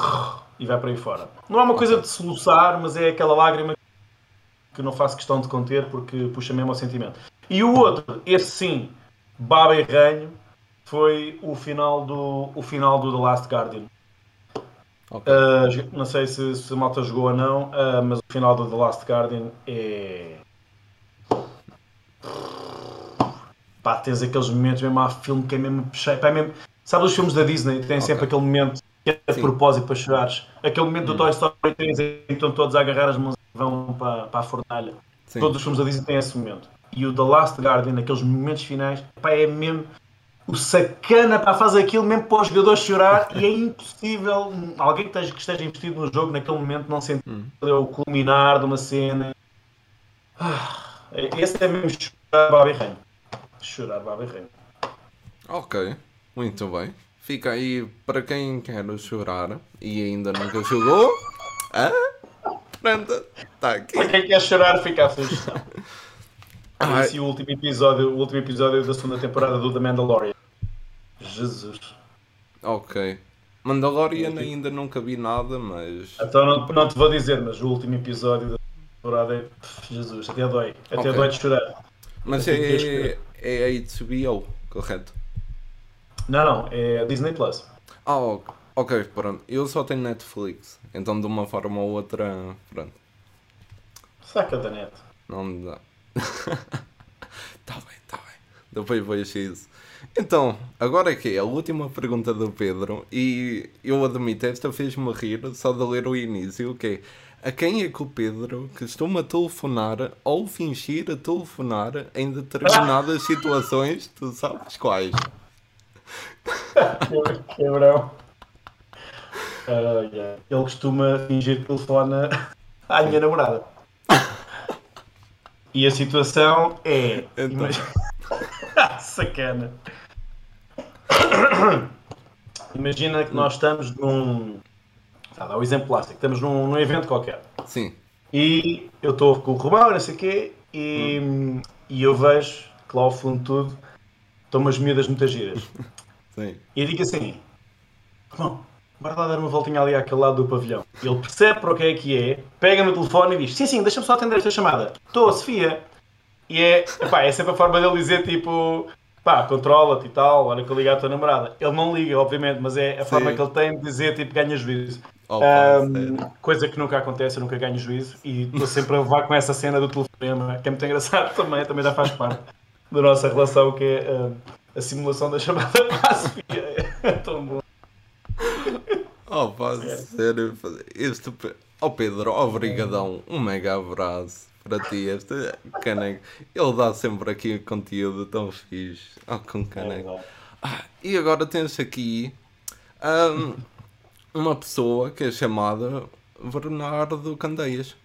[SPEAKER 2] e vai para aí fora. Não é uma coisa de soluçar, mas é aquela lágrima que não faço questão de conter porque puxa mesmo ao sentimento. E o outro, esse sim, baba e ranho, foi o final do, o final do The Last Guardian. Okay. Uh, não sei se, se a malta jogou ou não, uh, mas o final do The Last Guardian é. Pá, tens aqueles momentos mesmo há filme que é mesmo cheio. Pá, é mesmo... Sabe os filmes da Disney? Tem sempre aquele momento que é de propósito para chorares. Aquele momento do hum. Toy Story 3 em que estão todos a agarrar as mãos e vão para, para a fornalha. Sim. Todos os filmes da Disney têm esse momento. E o The Last Guardian, aqueles momentos finais, pá, é mesmo o sacana para fazer aquilo mesmo para os jogadores chorar e é impossível alguém que esteja, que esteja investido no jogo naquele momento não sentir hum. o culminar de uma cena. Ah, esse é mesmo chorar Bobby Rain. Chorar Bobby Rain.
[SPEAKER 1] Ok, muito bem. Fica aí para quem quer chorar e ainda nunca jogou. Ah, pronto, está aqui.
[SPEAKER 2] Para quem quer chorar, fica a sugestão. Esse o último episódio, o último episódio da segunda temporada do The Mandalorian. Jesus.
[SPEAKER 1] Ok. Mandalorian ainda nunca vi nada, mas.
[SPEAKER 2] Então não, não te vou dizer, mas o último episódio da temporada é. Jesus, até dói. Até okay. dói de chorar.
[SPEAKER 1] Mas é, é a HBO, correto?
[SPEAKER 2] Não, não, é a Disney Plus.
[SPEAKER 1] Ah, ok, pronto. Eu só tenho Netflix, então de uma forma ou outra, pronto.
[SPEAKER 2] Saca da net.
[SPEAKER 1] Não dá. tá bem, tá bem. Depois vejo isso. Então, agora é que é a última pergunta do Pedro e eu admito, esta fez-me rir só de ler o início, que é a quem é que o Pedro costuma telefonar ou fingir a telefonar em determinadas situações, tu sabes quais?
[SPEAKER 2] Quebrão. Uh, yeah. Ele costuma fingir que telefona à minha namorada. E a situação é. Então. Sacana. Imagina que nós estamos num. Tá, dá o exemplo plástico. Estamos num, num, evento qualquer.
[SPEAKER 1] Sim.
[SPEAKER 2] E eu estou com o Romão, não sei o quê, e, hum. e eu vejo que lá ao fundo de tudo estão umas miúdas muitas giras.
[SPEAKER 1] Sim.
[SPEAKER 2] E eu digo assim: Romão, bora lá dar uma voltinha ali àquele lado do pavilhão. Ele percebe para o que é que é, pega no telefone e diz: Sim, sim, deixa-me só atender esta chamada. Estou, Sofia. E é, epá, é sempre a forma dele dizer tipo: pá, controla-te e tal, olha que eu ligo à tua namorada. Ele não liga, obviamente, mas é a sim. forma que ele tem de dizer tipo: ganha juízo. um, coisa que nunca acontece, eu nunca ganho juízo e estou sempre a levar com essa cena do telefonema, que é muito engraçado também, também já faz parte da nossa relação, que é uh, a simulação da chamada para a Sofia. É tão bom.
[SPEAKER 1] Oh, pá, é. sério. Este... Oh, Pedro, obrigadão. Um mega abraço para ti. Este caneco. Ele dá sempre aqui conteúdo tão fixe. Oh, com caneco. É ah, e agora tens aqui um, uma pessoa que é chamada Bernardo Candeias.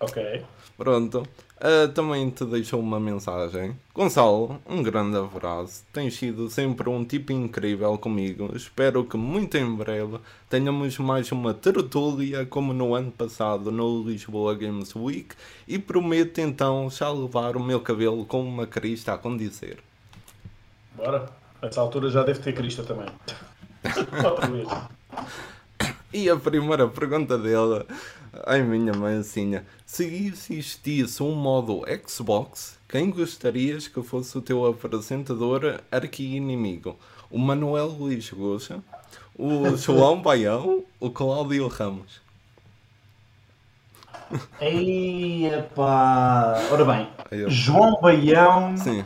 [SPEAKER 2] Ok.
[SPEAKER 1] Pronto. Uh, também te deixou uma mensagem. Gonçalo, um grande abraço. Tens sido sempre um tipo incrível comigo. Espero que muito em breve tenhamos mais uma tertúlia como no ano passado no Lisboa Games Week e prometo então já levar o meu cabelo com uma crista a condizer.
[SPEAKER 2] Bora. Nessa altura já deve ter crista também. Outra vez.
[SPEAKER 1] E a primeira pergunta dele, ai minha mãezinha, se existisse um modo Xbox, quem gostarias que fosse o teu apresentador arqui-inimigo? O Manuel Luís Goxa, o João Baião, o Cláudio Ramos?
[SPEAKER 2] Eia pá! Ora bem, João Baião.
[SPEAKER 1] Sim.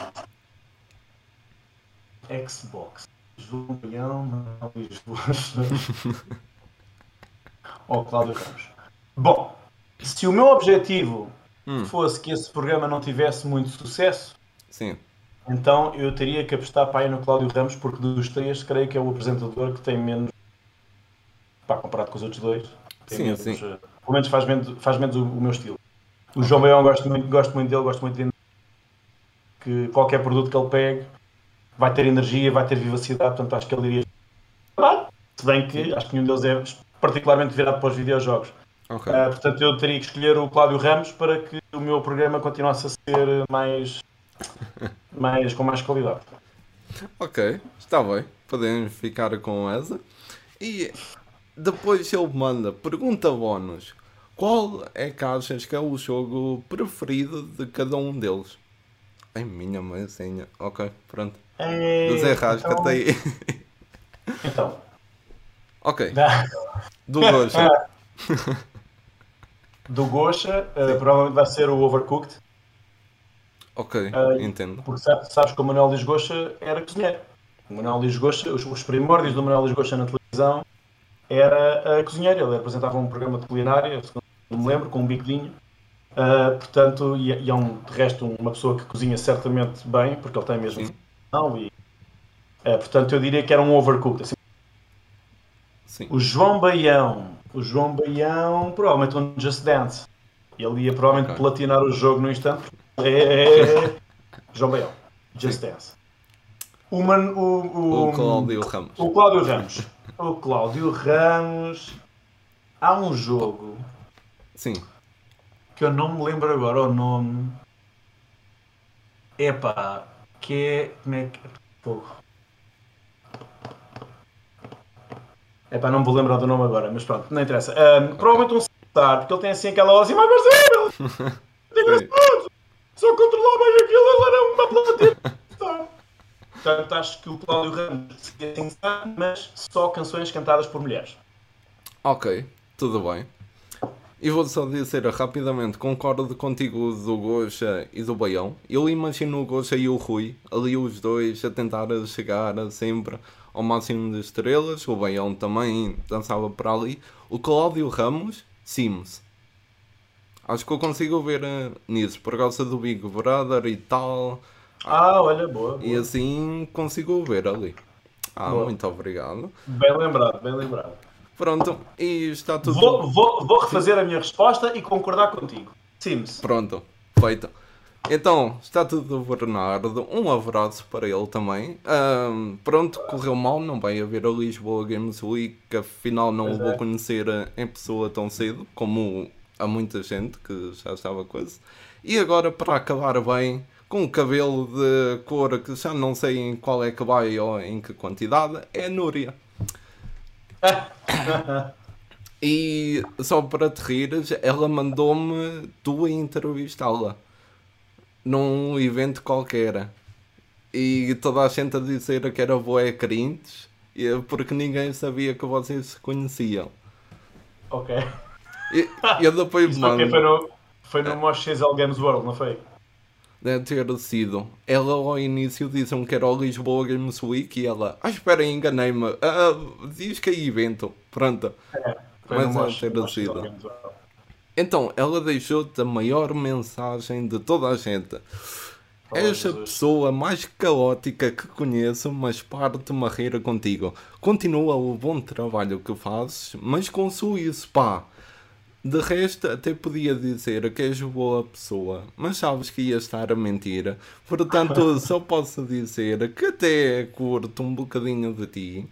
[SPEAKER 2] Xbox. João Baião, Manuel Luís Goxa. ou Cláudio Ramos. Bom, se o meu objetivo hum. fosse que esse programa não tivesse muito sucesso,
[SPEAKER 1] sim.
[SPEAKER 2] então eu teria que apostar para aí no Cláudio Ramos, porque dos três, creio que é o apresentador que tem menos. Pá, comparado com os outros dois,
[SPEAKER 1] sim, menos, sim.
[SPEAKER 2] Uh, pelo menos faz menos, faz menos o, o meu estilo. O João Baião gosto muito, gosto muito dele, gosto muito de que qualquer produto que ele pegue vai ter energia, vai ter vivacidade, portanto acho que ele iria. Se bem que acho que nenhum deles é particularmente virado para os videojogos.
[SPEAKER 1] Okay. Uh,
[SPEAKER 2] portanto, eu teria que escolher o Cláudio Ramos para que o meu programa continuasse a ser mais, mais com mais qualidade.
[SPEAKER 1] Ok, está bem. Podemos ficar com essa. E depois ele manda pergunta bónus. Qual é que achas que é o jogo preferido de cada um deles? Ai, minha mãezinha. Ok, pronto.
[SPEAKER 2] É,
[SPEAKER 1] José Rasca então... aí.
[SPEAKER 2] Então.
[SPEAKER 1] Ok. Do Gosha.
[SPEAKER 2] Do Gosha, uh, provavelmente vai ser o Overcooked.
[SPEAKER 1] Ok, uh, entendo.
[SPEAKER 2] Porque sabes, sabes que o Manuel Luís Goxa era cozinheiro. O Manuel Luís Goxa, os, os primórdios do Manuel Luís Goxa na televisão era uh, cozinheiro. Ele apresentava um programa de culinária, não me lembro, com um bigodinho. Uh, portanto, e, e, é um, de resto uma pessoa que cozinha certamente bem, porque ele tem mesmo não, e uh, portanto eu diria que era um overcooked. Assim. Sim. O João Baião, o João Baião, provavelmente um Just Dance. Ele ia provavelmente okay. platinar o jogo no instante. É, é. João Baião, Just Sim. Dance.
[SPEAKER 1] O, man, o, o, o Cláudio Ramos.
[SPEAKER 2] O Cláudio Ramos. o Cláudio Ramos. Há um jogo.
[SPEAKER 1] Sim
[SPEAKER 2] que eu não me lembro agora o nome. Epá, que é. Como é que. Fogo. Epá, não me vou lembrar do nome agora, mas pronto, não interessa. Um, provavelmente um Star, porque ele tem assim aquela voz assim mais parceiro! Engraçado! Só controlar bem aquilo, ele era uma platina! Portanto, acho que o Cláudio Ramos seria assim, mas só canções cantadas por mulheres.
[SPEAKER 1] Ok, tudo bem. E vou só dizer rapidamente, concordo contigo do Goxa e do Baião. Eu imagino o Goxa e o Rui, ali os dois a tentar chegar sempre ao máximo de estrelas. O Baião também dançava para ali. O Cláudio Ramos, Sims. Acho que eu consigo ver uh, nisso, por causa do Big Brother e tal.
[SPEAKER 2] Ah, olha, boa. boa.
[SPEAKER 1] E assim consigo ver ali. Ah, boa. muito obrigado.
[SPEAKER 2] Bem lembrado, bem lembrado.
[SPEAKER 1] Pronto, e está tudo.
[SPEAKER 2] Vou, vou, vou refazer a minha resposta e concordar contigo. Sims.
[SPEAKER 1] Pronto, feito. Então, está tudo Bernardo. Um abraço para ele também. Um, pronto, correu mal, não vai haver a Lisboa Games Week, que afinal não o vou é. conhecer em pessoa tão cedo, como há muita gente que já estava quase. E agora, para acabar bem, com o cabelo de cor que já não sei em qual é que vai ou em que quantidade, é Núria e só para te rires, ela mandou-me tu a entrevistá-la num evento qualquer. E toda a gente a dizer que era boé crentes porque ninguém sabia que vocês se conheciam.
[SPEAKER 2] Ok.
[SPEAKER 1] E eu depois mando.
[SPEAKER 2] Foi no, foi no é. Mosh Games World, não foi?
[SPEAKER 1] Deve ter sido. Ela ao início disse-me que era o Lisboa Games Week e ela, ah, espera, enganei-me. Uh, diz que é evento. Pronto. É, Mas deve ter sido. Então, ela deixou-te a maior mensagem de toda a gente. Oh, És a pessoa mais caótica que conheço, mas parte-me a rir contigo. Continua o bom trabalho que fazes, mas com isso, pá. De resto, até podia dizer que és boa pessoa, mas sabes que ia estar a mentir. Portanto, só posso dizer que até curto um bocadinho de ti.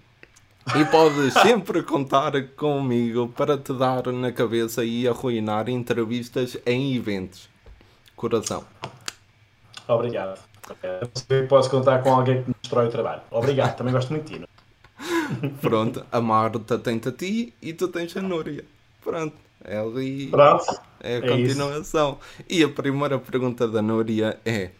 [SPEAKER 1] E podes sempre contar comigo para te dar na cabeça e arruinar entrevistas em eventos. Coração.
[SPEAKER 2] Obrigado. Posso contar com alguém que me destrói o trabalho. Obrigado, também gosto muito de ti.
[SPEAKER 1] Pronto, a Marta tem-te a ti e tu tens a Núria. Pronto. É ali.
[SPEAKER 2] Pronto.
[SPEAKER 1] É a é continuação. Isso. E a primeira pergunta da Núria é: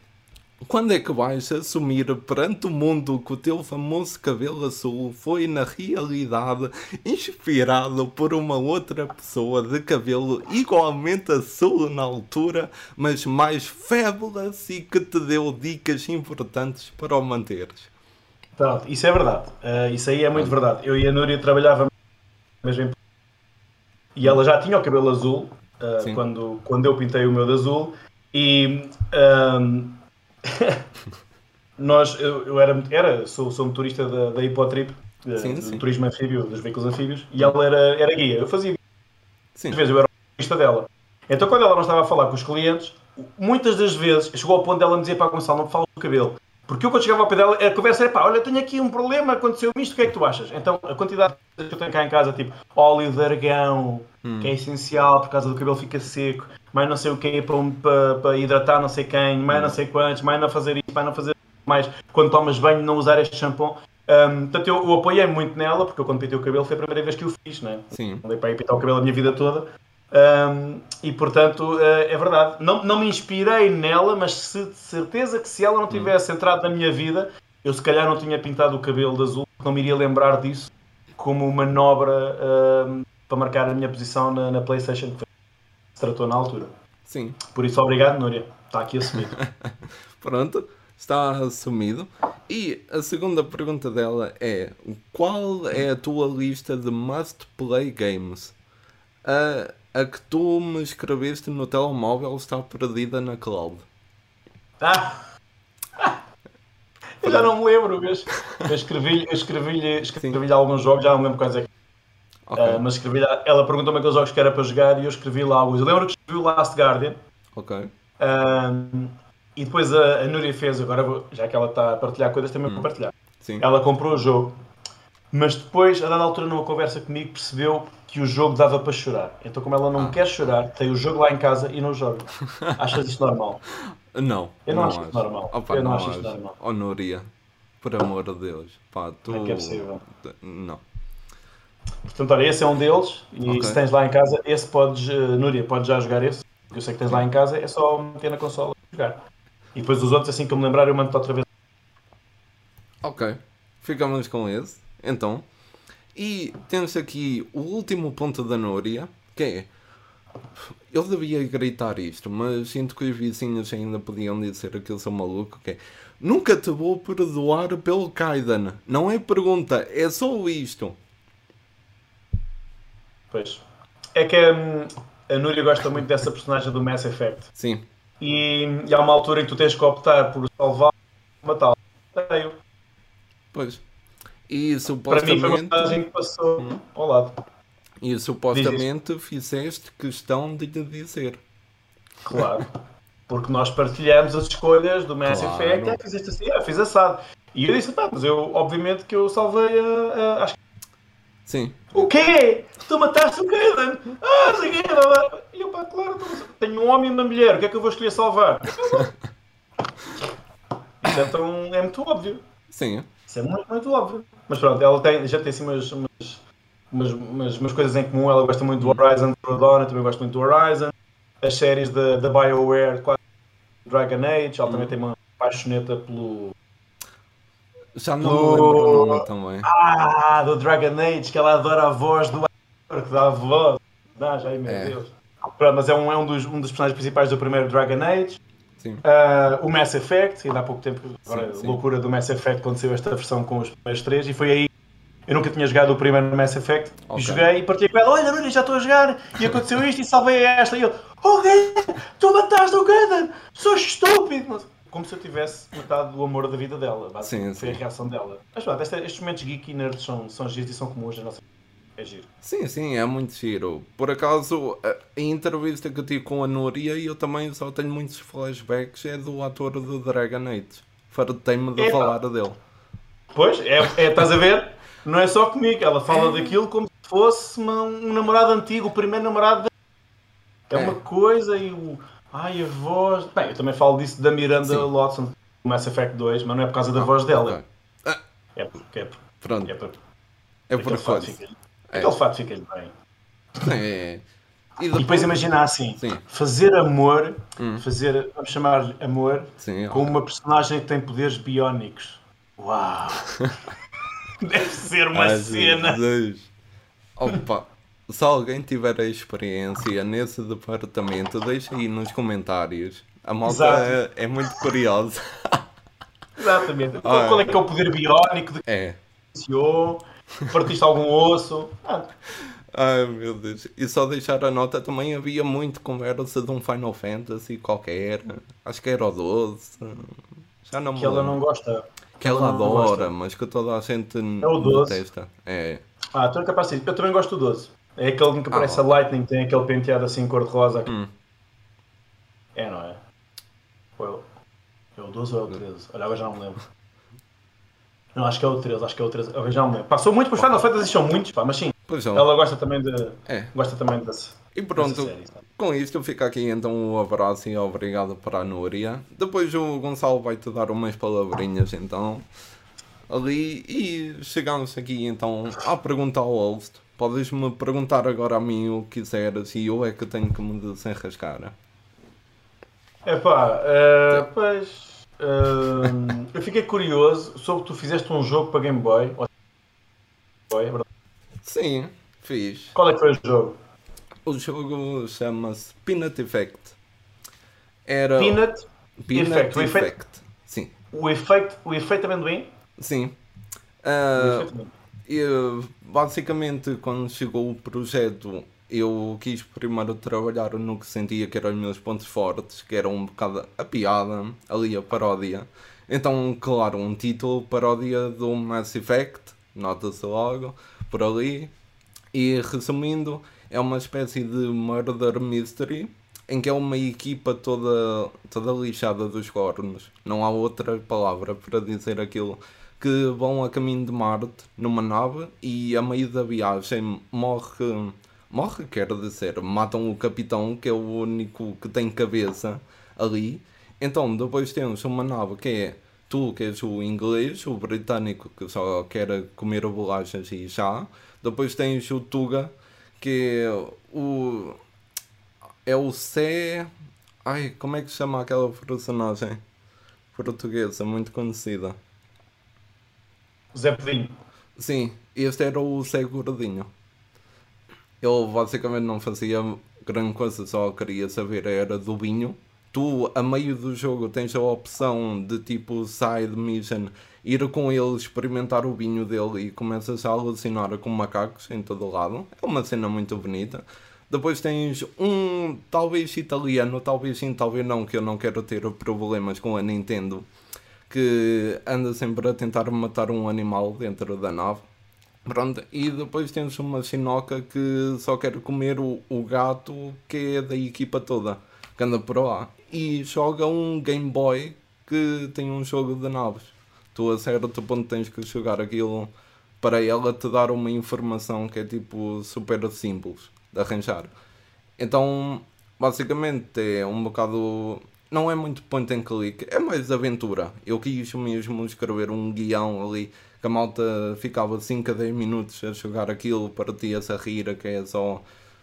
[SPEAKER 1] quando é que vais assumir perante o mundo que o teu famoso cabelo azul foi, na realidade, inspirado por uma outra pessoa de cabelo igualmente azul na altura, mas mais fabulous e que te deu dicas importantes para o manteres?
[SPEAKER 2] Pronto, isso é verdade. Uh, isso aí é muito verdade. Eu e a Núria trabalhávamos mesmo em e ela já tinha o cabelo azul uh, quando, quando eu pintei o meu de azul e um, nós, eu, eu, era, era sou, sou motorista da, da Hipotrip, sim, do turismo anfíbio, dos veículos anfíbios, e ela era, era guia, eu fazia sim. às vezes eu era motorista dela. Então quando ela não estava a falar com os clientes, muitas das vezes chegou ao ponto dela me dizer para Gonçalo, não me fala do cabelo. Porque eu quando chegava ao pé dela, a conversa era pá, olha, tenho aqui um problema, aconteceu isto, o que é que tu achas? Então a quantidade que eu tenho cá em casa, tipo óleo de argão, hum. que é essencial por causa do cabelo fica seco, mais não sei o que para, para, para hidratar não sei quem, mais hum. não sei quantos, mais não fazer isto, mais não fazer mais quando tomas banho não usar este shampoo. Um, portanto, eu, eu apoiei muito nela, porque eu quando pintei o cabelo foi a primeira vez que o fiz, né?
[SPEAKER 1] Sim.
[SPEAKER 2] Andei para ir pintar o cabelo a minha vida toda. Um, e portanto, uh, é verdade. Não, não me inspirei nela, mas se, de certeza que se ela não tivesse entrado na minha vida, eu se calhar não tinha pintado o cabelo de azul, não me iria lembrar disso como manobra uh, para marcar a minha posição na, na PlayStation que se tratou na altura.
[SPEAKER 1] Sim.
[SPEAKER 2] Por isso, obrigado, Núria. está aqui assumido.
[SPEAKER 1] Pronto, está assumido. E a segunda pergunta dela é: qual é a tua lista de must play games? A, a que tu me escreveste no telemóvel está perdida na cloud.
[SPEAKER 2] Ah! Eu já não me lembro, mas eu escrevi-lhe escrevi escrevi alguns jogos, já não me lembro quais é que. Okay. Uh, mas escrevi ela perguntou-me aqueles jogos que era para jogar e eu escrevi lá alguns. Eu lembro que escrevi o Last Guardian.
[SPEAKER 1] Ok.
[SPEAKER 2] Uh, e depois a, a Núria fez, agora vou, já que ela está a partilhar coisas, também hum. vou partilhar.
[SPEAKER 1] Sim.
[SPEAKER 2] Ela comprou o jogo, mas depois, a dada altura, numa conversa comigo, percebeu que o jogo dava para chorar. Então, como ela não ah. quer chorar, tem o jogo lá em casa e não joga. Achas isto normal?
[SPEAKER 1] Não.
[SPEAKER 2] Eu não, não acho, acho. normal.
[SPEAKER 1] Opa,
[SPEAKER 2] eu
[SPEAKER 1] não,
[SPEAKER 2] não acho,
[SPEAKER 1] acho
[SPEAKER 2] isto normal.
[SPEAKER 1] Oh, Núria, por amor de Deus. Pá, tu...
[SPEAKER 2] Não é que é possível.
[SPEAKER 1] Não.
[SPEAKER 2] Portanto, olha, esse é um deles. E okay. se tens lá em casa, esse podes, uh, Núria, podes já jogar esse. Eu sei que tens lá em casa, é só meter na consola e jogar. E depois os outros, assim que eu me lembrar, eu mando-te outra vez.
[SPEAKER 1] Ok. Ficamos com esse. Então. E temos aqui o último ponto da Núria, que é. Eu devia gritar isto, mas sinto que os vizinhos ainda podiam dizer que eu sou maluco, que é. Nunca te vou perdoar pelo Kaidan. Não é pergunta, é só isto.
[SPEAKER 2] Pois. É que hum, a Núria gosta muito dessa personagem do Mass Effect.
[SPEAKER 1] Sim.
[SPEAKER 2] E, e há uma altura em que tu tens que optar por salvar ou matá-lo.
[SPEAKER 1] Pois. E supostamente.
[SPEAKER 2] Para mim foi uma que passou ao lado.
[SPEAKER 1] E supostamente fizeste questão de lhe dizer.
[SPEAKER 2] Claro. Porque nós partilhamos as escolhas do Mass claro. Effect. Ah, fizeste assim, ah, fiz assado. E eu disse, pá, mas eu, obviamente, que eu salvei a. a
[SPEAKER 1] Sim.
[SPEAKER 2] O quê? Tu mataste o Caden? Ah, sei quê. E eu, pá, claro, tenho um homem e uma mulher, o que é que eu vou escolher salvar? Isso é, tão, é muito óbvio.
[SPEAKER 1] Sim.
[SPEAKER 2] Isso é muito, muito óbvio. Mas pronto, ela tem, já tem assim umas, umas, umas, umas, coisas em comum. Ela gosta muito do Horizon Zero Dawn, eu também gosto muito do Horizon. As séries da BioWare, Dragon Age, ela também tem uma paixoneta pelo
[SPEAKER 1] já não me lembro o nome também.
[SPEAKER 2] Ah, do Dragon Age, que ela adora a voz do ator que dá a voz. Dá, já, meu é. Deus. Pronto, mas é um, é um, dos, um dos personagens principais do primeiro Dragon Age. Uh, o Mass Effect, ainda há pouco tempo, agora, sim, sim. loucura do Mass Effect saiu esta versão com os primeiros três, e foi aí. Eu nunca tinha jogado o primeiro Mass Effect, okay. e joguei e partilhei com ela: Olha, Nuno, já estou a jogar, e aconteceu isto, e salvei esta. E eu: Oh, tu mataste o Gaiden, sou estúpido como se eu tivesse metade do amor da vida dela. Sim, foi a reação dela. Mas pronto, estes momentos geek e nerds são, são giros e são comuns na nossa é giro.
[SPEAKER 1] Sim, sim, é muito giro. Por acaso, a entrevista que eu tive com a Núria, eu também só tenho muitos flashbacks, é do ator do Dragon Age. Fartei-me de falar dele.
[SPEAKER 2] Pois, é, é, estás a ver? Não é só comigo, ela fala é. daquilo como se fosse uma, um namorado antigo, o primeiro namorado. É, é. uma coisa e o Ai, a voz. Bem, eu também falo disso da Miranda Sim. Lawson do Mass Effect 2, mas não é por causa da ah, voz dela. Okay. Ah. É porque é,
[SPEAKER 1] Pronto.
[SPEAKER 2] é por.
[SPEAKER 1] É por fato
[SPEAKER 2] fica, é. Aquele fato fica-lhe bem.
[SPEAKER 1] É.
[SPEAKER 2] E depois, e depois imagina assim, Sim. fazer amor, hum. fazer, vamos chamar amor, Sim, com uma personagem que tem poderes biónicos. Uau! Deve ser uma Ai, cena.
[SPEAKER 1] Deus. Opa, se alguém tiver a experiência nesse departamento, deixa aí nos comentários. A malta é, é, muito curiosa.
[SPEAKER 2] Exatamente. Ah, Qual é que é o poder biónico? De que
[SPEAKER 1] é.
[SPEAKER 2] Funcionou? Partiste algum osso? Ah.
[SPEAKER 1] Ai meu Deus. E só deixar a nota também havia muito conversa de um Final Fantasy qualquer. Acho que era o 12. Já não
[SPEAKER 2] que ela não gosta.
[SPEAKER 1] Que ela, ela adora, mas que toda a gente
[SPEAKER 2] é o 12.
[SPEAKER 1] detesta. É.
[SPEAKER 2] Ah, tu é capaz de Eu também gosto do 12. É aquele que parece ah, a Lightning, tem aquele penteado assim cor-de-rosa.
[SPEAKER 1] Hum.
[SPEAKER 2] É, não é? É o 12 ou é o 13? Olha, agora já não me lembro. Não, acho que é o 13, acho que é o 13. Agora já não me lembro. Passou muito os Final Fantasy, são muitos, pá, mas sim.
[SPEAKER 1] Pois
[SPEAKER 2] é. Ela gosta também de.
[SPEAKER 1] É.
[SPEAKER 2] Gosta também desse.
[SPEAKER 1] E pronto, série, com isto fica aqui então um abraço e obrigado para a Núria. Depois o Gonçalo vai te dar umas palavrinhas então ali e chegamos aqui então à pergunta ao host. Podes-me perguntar agora a mim o que quiseres e eu é que tenho que me desenrascar.
[SPEAKER 2] É pá, uh, pois. Uh, eu fiquei curioso sobre tu fizeste um jogo para Game Boy. Boy é
[SPEAKER 1] Sim, fiz.
[SPEAKER 2] Qual é que foi o jogo?
[SPEAKER 1] O jogo chama-se Peanut Effect. Era
[SPEAKER 2] Peanut,
[SPEAKER 1] Peanut
[SPEAKER 2] Effect. O
[SPEAKER 1] Effect.
[SPEAKER 2] efeito-
[SPEAKER 1] Sim.
[SPEAKER 2] o efeito, o efeito amendoim.
[SPEAKER 1] Sim.
[SPEAKER 2] O
[SPEAKER 1] Ah,
[SPEAKER 2] efeito amendoim.
[SPEAKER 1] eu, basicamente, quando chegou o projeto, eu quis primeiro trabalhar no que sentia que eram os meus pontos fortes, que era um bocado a piada, ali a paródia. Então, claro, um título paródia do Mass Effect, nota-se logo, por ali. E resumindo, é uma espécie de murder mystery em que é uma equipa toda, toda lixada dos cornos. Não há outra palavra para dizer aquilo. Que vão a caminho de Marte numa nave e a meio da viagem morre. Morre, quer dizer, matam o capitão, que é o único que tem cabeça ali. Então, depois temos uma nave que é tu, que és o inglês, o britânico, que só quer comer bolachas e já. Depois tens o Tuga, que é o. É o C. Ai, como é que se chama aquela personagem portuguesa muito conhecida?
[SPEAKER 2] Zé Pedinho.
[SPEAKER 1] Sim, este era o Zé Gordinho. Ele basicamente não fazia grande coisa, só queria saber era do vinho. Tu, a meio do jogo, tens a opção de tipo side mission, ir com ele experimentar o vinho dele e começas a alucinar com macacos em todo lado. É uma cena muito bonita. Depois tens um, talvez italiano, talvez sim, talvez não, que eu não quero ter problemas com a Nintendo, que anda sempre a tentar matar um animal dentro da nave. Pronto, e depois temos uma chinoca que só quer comer o, o gato que é da equipa toda, que anda por lá. E joga um Game Boy que tem um jogo de naves. Tu a certo ponto tens que jogar aquilo para ela te dar uma informação que é tipo super simples de arranjar. Então, basicamente é um bocado. Não é muito point and click, é mais aventura. Eu quis mesmo escrever um guião ali que a malta ficava 5 a 10 minutos a jogar aquilo, partia-se a rir, que é só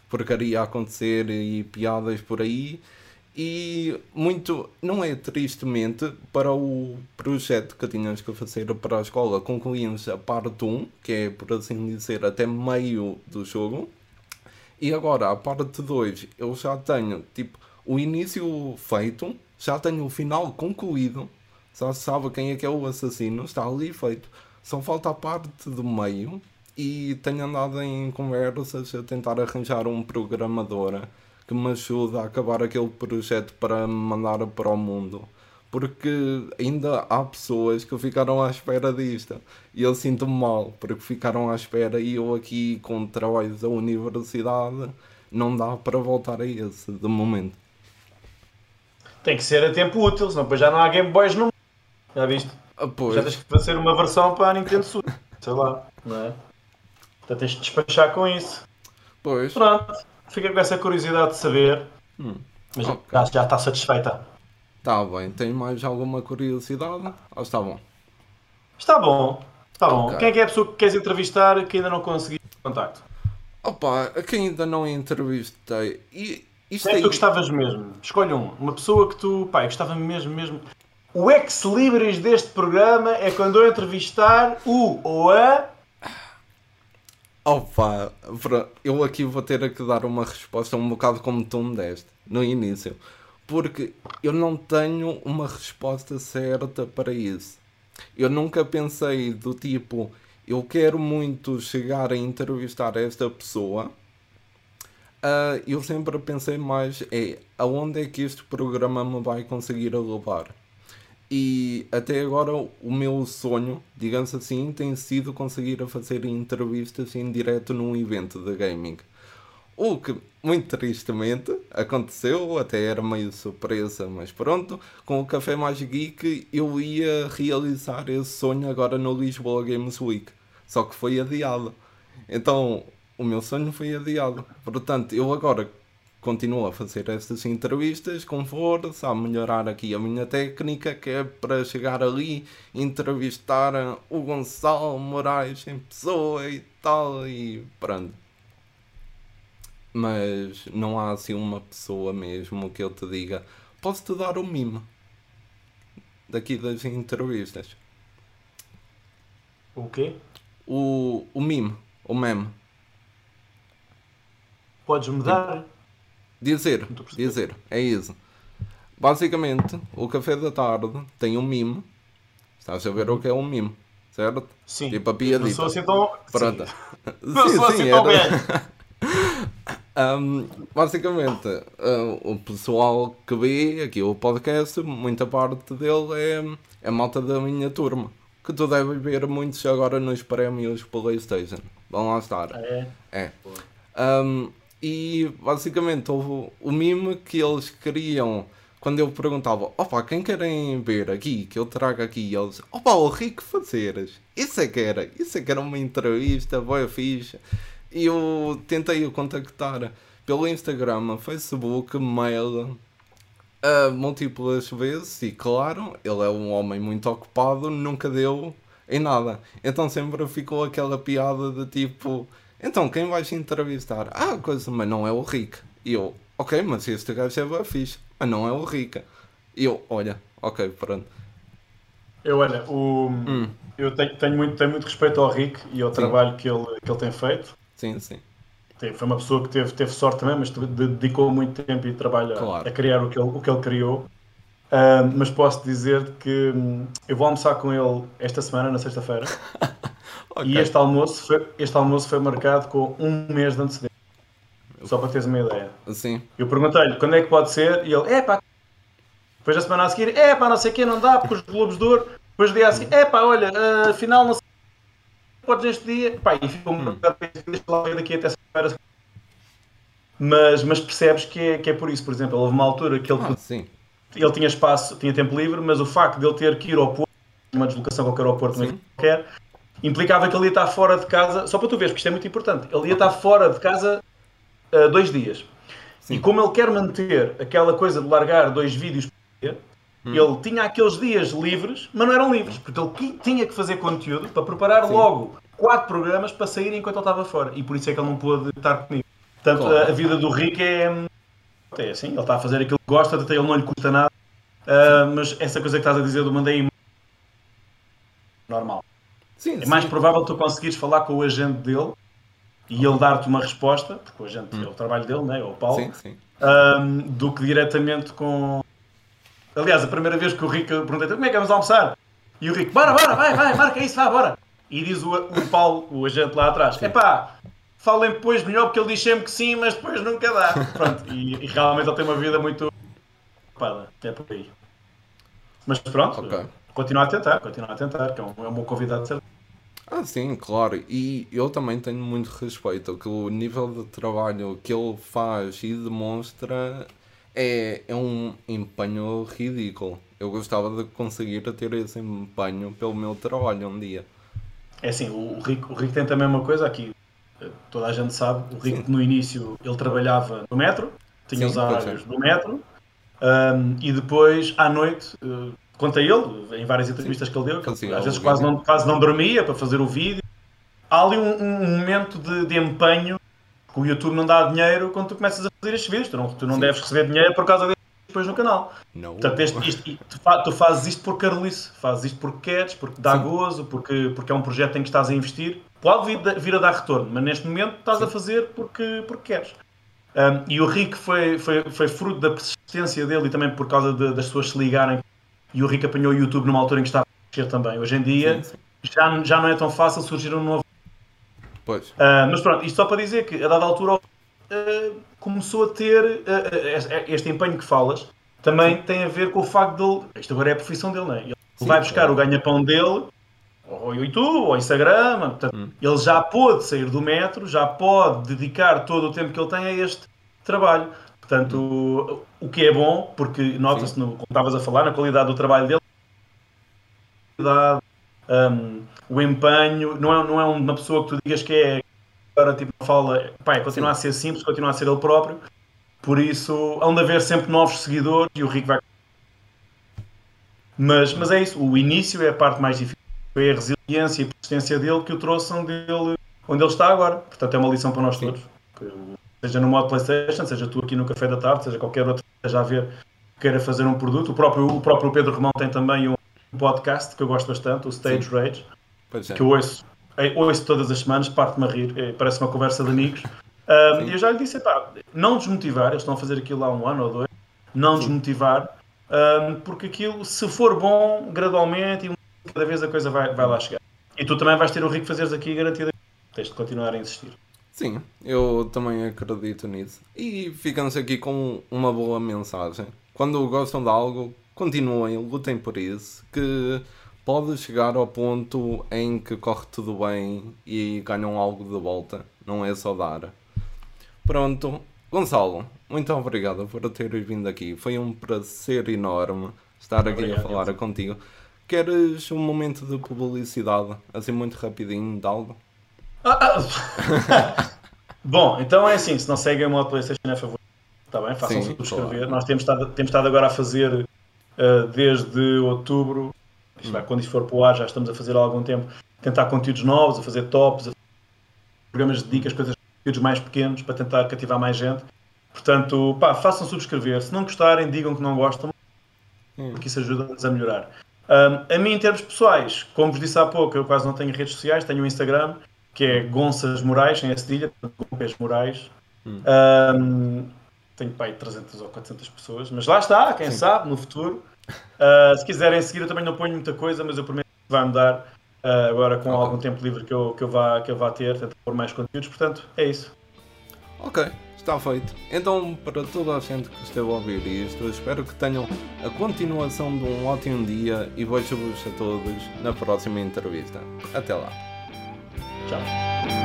[SPEAKER 1] porcaria a acontecer e piadas por aí. E muito, não é tristemente, para o projeto que tínhamos que fazer para a escola, concluímos a parte 1, que é por assim dizer até meio do jogo. E agora, a parte 2, eu já tenho tipo o início feito, já tenho o final concluído, já sabe quem é que é o assassino, está ali feito. Só falta a parte do meio e tenho andado em conversas a tentar arranjar um programador que me ajude a acabar aquele projeto para me mandar para o mundo. Porque ainda há pessoas que ficaram à espera disto. E eu sinto-me mal, porque ficaram à espera e eu aqui com trabalhos da universidade não dá para voltar a esse de momento.
[SPEAKER 2] Tem que ser a tempo útil, senão depois já não há Game Boys no Já viste?
[SPEAKER 1] Ah, pois,
[SPEAKER 2] Já tens que fazer uma versão para a Nintendo Switch. Sei lá, não é? Então tens de despachar com isso.
[SPEAKER 1] pois.
[SPEAKER 2] Pronto, fica com essa curiosidade de saber.
[SPEAKER 1] Hum,
[SPEAKER 2] Mas
[SPEAKER 1] ok.
[SPEAKER 2] já, já está satisfeita.
[SPEAKER 1] Tá bem, tem mais alguma curiosidade? Ou está bom?
[SPEAKER 2] Está bom, está bom.
[SPEAKER 1] Ok.
[SPEAKER 2] Quem é que é a pessoa que queres entrevistar que ainda não consegui contacto?
[SPEAKER 1] Opa, a quem ainda não entrevistei. E isto
[SPEAKER 2] Quem é que
[SPEAKER 1] aí.
[SPEAKER 2] tu gostavas mesmo? Escolhe um. Uma pessoa que tu, pá, eu gostava mesmo, mesmo. O ex-libris deste programa é quando eu entrevistar o ou a.
[SPEAKER 1] Opa, pra- eu aqui vou ter que dar uma resposta um bocado como tu me deste no início. Porque eu não tenho uma resposta certa para isso. Eu nunca pensei do tipo, eu quero muito chegar a entrevistar esta pessoa. Ah, eu sempre pensei mais é aonde é que este programa me vai conseguir levar. E até agora o meu sonho, digamos assim, tem sido conseguir fazer entrevistas em direto num evento de gaming. O que, muito tristemente, aconteceu, até era meio surpresa, mas pronto, com o Café Mais Geek eu ia realizar esse sonho agora no Lisboa Games Week. Só que foi adiado. Então, o meu sonho foi adiado. Portanto, eu agora continuo a fazer estas entrevistas com força, a melhorar aqui a minha técnica, que é para chegar ali, entrevistar o Gonçalo Moraes em pessoa e tal, e pronto. Mas não há assim uma pessoa mesmo que eu te diga, posso-te dar o mimo daqui das entrevistas.
[SPEAKER 2] O quê?
[SPEAKER 1] O, o mime, o meme.
[SPEAKER 2] Podes mudar?
[SPEAKER 1] Dizer, dizer, é isso. basicamente, o café da tarde tem um mimo. Estás a ver o que é um mimo, certo?
[SPEAKER 2] Sim.
[SPEAKER 1] Tipo a piadita.
[SPEAKER 2] Não sou assim tão...
[SPEAKER 1] Pronto.
[SPEAKER 2] Não sou assim tão velho.
[SPEAKER 1] Um, basicamente, uh, o pessoal que vê aqui o podcast, muita parte dele é, é malta da minha turma. Que tu deve ver muitos agora nos prémios Playstation. Vão lá estar.
[SPEAKER 2] É.
[SPEAKER 1] É. Um, e basicamente houve o mime que eles queriam quando eu perguntava, opa, quem querem ver aqui, que eu trago aqui, eles, opa, o Rico Fazeres, isso é que era, isso é que era uma entrevista, boa ficha. E eu tentei o contactar pelo Instagram, Facebook, mail, uh, múltiplas vezes, e claro, ele é um homem muito ocupado, nunca deu em nada. Então sempre ficou aquela piada de tipo, então quem vais entrevistar? Ah, coisa, mas não é o Rick. E eu, ok, mas este gajo é bem fixe, mas não é o Rick. E eu, olha, ok, pronto.
[SPEAKER 2] Eu, olha, o,
[SPEAKER 1] Hum.
[SPEAKER 2] eu tenho, tenho, muito, tenho muito respeito ao Rick e ao trabalho que ele, que ele tem feito.
[SPEAKER 1] Sim, sim.
[SPEAKER 2] Foi uma pessoa que teve, teve sorte também, mas de- dedicou muito tempo e trabalho a-
[SPEAKER 1] Claro.
[SPEAKER 2] a, criar o que ele, o que ele criou. Ah, mas posso dizer que hum, eu vou almoçar com ele esta semana, na sexta-feira,
[SPEAKER 1] Ok.
[SPEAKER 2] e este almoço, foi, este almoço foi marcado com um mês de antecedência. Só para teres uma ideia.
[SPEAKER 1] Sim,
[SPEAKER 2] Eu perguntei-lhe quando é que pode ser, e ele, é pá. Depois da semana a seguir, é pá, não sei o quê, não dá, porque os Globos de Ouro. Depois do dia a seguir, é pá, olha, ah, afinal não sei. Podes neste dia. Pá, e ficou um bocado ver daqui até segunda mas, mas percebes que é, que é por isso. Por exemplo, houve uma altura que ele,
[SPEAKER 1] ah, sim.
[SPEAKER 2] ele tinha espaço, tinha tempo livre, mas o facto de ele ter que ir ao Porto, uma deslocação a qualquer ao Porto, qualquer, implicava que ele ia estar fora de casa, só para tu veres, porque isto é muito importante, ele ia estar fora de casa ah, dois dias.
[SPEAKER 1] Sim.
[SPEAKER 2] E como ele quer manter aquela coisa de largar dois vídeos por dia,
[SPEAKER 1] Hum.
[SPEAKER 2] ele tinha aqueles dias livres, mas não eram livres, porque ele tinha que fazer conteúdo para preparar
[SPEAKER 1] Sim.
[SPEAKER 2] logo quatro programas para sair enquanto ele estava fora. E por isso é que ele não pôde estar comigo. Portanto,
[SPEAKER 1] Claro.
[SPEAKER 2] a, vida do Rick é, é assim, ele está a fazer aquilo que gosta, até ele não lhe custa nada. Ah, mas essa coisa que estás a dizer do mandei normal.
[SPEAKER 1] Sim,
[SPEAKER 2] É mais
[SPEAKER 1] sim.
[SPEAKER 2] provável tu conseguires falar com o agente dele e ele dar-te uma resposta, porque o agente é o trabalho dele, né? é o Paulo,
[SPEAKER 1] Sim, sim.
[SPEAKER 2] ahm, do que diretamente com. Aliás, a primeira vez que o Rico perguntei como é que vamos almoçar? E o Rico, bora, bora, vai, vai, marca isso, vá, bora. E diz o, o Paulo, o agente lá atrás, epá, falem depois melhor porque ele diz sempre que sim, mas depois nunca dá. Pronto, e, e realmente ele tem uma vida muito ocupada, é por aí. Mas pronto,
[SPEAKER 1] Ok.
[SPEAKER 2] Continua a tentar, continua a tentar, que é um, é um bom convidado de certeza.
[SPEAKER 1] Ah, sim, claro. E eu também tenho muito respeito que o nível de trabalho que ele faz e demonstra é, é um empenho ridículo. Eu gostava de conseguir ter esse empenho pelo meu trabalho um dia.
[SPEAKER 2] É assim, o Rico, o Rico tem também uma coisa aqui, toda a gente sabe, o Rico no início ele trabalhava no metro, tinha
[SPEAKER 1] Sim,
[SPEAKER 2] os
[SPEAKER 1] pois
[SPEAKER 2] horários do metro, ahm, e depois à noite, eh, conta ele, em várias entrevistas que ele deu, que
[SPEAKER 1] Fazia
[SPEAKER 2] às vezes quase não, quase não dormia para fazer o vídeo. Há ali um, um momento de, de empenho que o YouTube não dá dinheiro quando tu começas a fazer estes vídeos, tu não, tu não
[SPEAKER 1] Sim.
[SPEAKER 2] deves receber dinheiro por causa destes depois no canal.
[SPEAKER 1] Não.
[SPEAKER 2] Portanto, este- isto- tu, tu fazes isto por carolice, fazes isto porque queres, porque dá
[SPEAKER 1] Sim.
[SPEAKER 2] gozo, porque, porque é um projeto em que estás a investir. Pode vir, vir a dar retorno, mas neste momento estás a fazer porque, porque queres. Um, e o Rick foi, foi, foi fruto da persistência dele e também por causa de- das pessoas se ligarem. E o Rick apanhou o YouTube numa altura em que estava a crescer também. Hoje em dia
[SPEAKER 1] Sim, sim.
[SPEAKER 2] já, já não é tão fácil surgir um novo.
[SPEAKER 1] Pois.
[SPEAKER 2] Ah, mas pronto, isto só para dizer que a dada altura ah, começou a ter ah, este, este empenho que falas também tem a ver com o facto dele. Isto agora é a profissão dele, não é? Ele
[SPEAKER 1] Sim,
[SPEAKER 2] vai buscar
[SPEAKER 1] claro.
[SPEAKER 2] o ganha-pão dele ao YouTube, ao Instagram, portanto,
[SPEAKER 1] Hum.
[SPEAKER 2] ele já pôde sair do metro, já pode dedicar todo o tempo que ele tem a este trabalho. Portanto, o, que é bom, porque nota-se, no- como estavas a falar, na qualidade do trabalho dele, hum, o empenho, não é, não é uma pessoa que tu digas que é agora tipo fala, pá, continua a ser simples, continua a ser ele próprio, por isso hão de haver sempre novos seguidores e o Rico vai. Mas, mas é isso, o início é a parte mais difícil, foi a resiliência e a persistência dele que o trouxe onde ele, onde ele está agora. Portanto, é uma lição para nós
[SPEAKER 1] Sim.
[SPEAKER 2] todos. Seja no modo PlayStation, seja tu aqui no Café da Tarde, seja qualquer outro que esteja a ver que queira fazer um produto. O próprio, o próprio Pedro Romão tem também um podcast que eu gosto bastante, o Stage
[SPEAKER 1] Sim.
[SPEAKER 2] Rage
[SPEAKER 1] é.
[SPEAKER 2] que eu ouço, eh, ouço todas as semanas, parte-me a rir, eh, parece uma conversa de amigos. E eu já lhe disse, pá, não desmotivar, eles estão a fazer aquilo há um ano ou dois, não
[SPEAKER 1] Sim.
[SPEAKER 2] desmotivar, um, porque aquilo, se for bom, gradualmente e cada vez a coisa vai, vai lá chegar. E tu também vais ter o rico fazeres aqui garantida. Tens de continuar a insistir.
[SPEAKER 1] Sim, eu também acredito nisso. E ficamos aqui com uma boa mensagem. Quando gostam de algo, continuem, lutem por isso, que pode chegar ao ponto em que corre tudo bem e ganham algo de volta. Não é só dar. Pronto, Gonçalo, muito obrigado por teres vindo aqui. Foi um prazer enorme estar aqui obrigado, a falar contigo. Queres um momento de publicidade, assim muito rapidinho, de algo? Ah,
[SPEAKER 2] ah. Bom, então é assim, se não seguem o modo PlayStation é favor, está bem? Façam subscrever. Claro. Nós temos estado, temos estado agora a fazer uh, desde outubro, vai, quando isto for para o ar, já estamos a fazer há algum tempo, tentar conteúdos novos, a fazer tops, a fazer programas de dicas, coisas conteúdos mais pequenos para tentar cativar mais gente. Portanto, pá, façam subscrever. Se não gostarem, digam que não gostam, porque isso ajuda-nos a melhorar. Um, a mim, em termos pessoais, como vos disse há pouco, eu quase não tenho redes sociais, tenho um Instagram, que é Gonças Moraes, em cedilha, Gonças Moraes. Hum. Um, tenho pai 300 ou 400 pessoas, mas lá está, quem Sim. sabe, no futuro. Uh, se quiserem seguir, eu também não ponho muita coisa, mas eu prometo que vai mudar uh, agora com okay. algum tempo livre que eu, que, eu vá, que eu vá ter, tentar pôr mais conteúdos, portanto, é isso.
[SPEAKER 1] Ok, está feito. Então, para toda a gente que esteve a ouvir isto, espero que tenham a continuação de um ótimo dia e vejo-vos a todos na próxima entrevista. Até lá.
[SPEAKER 2] Tchau.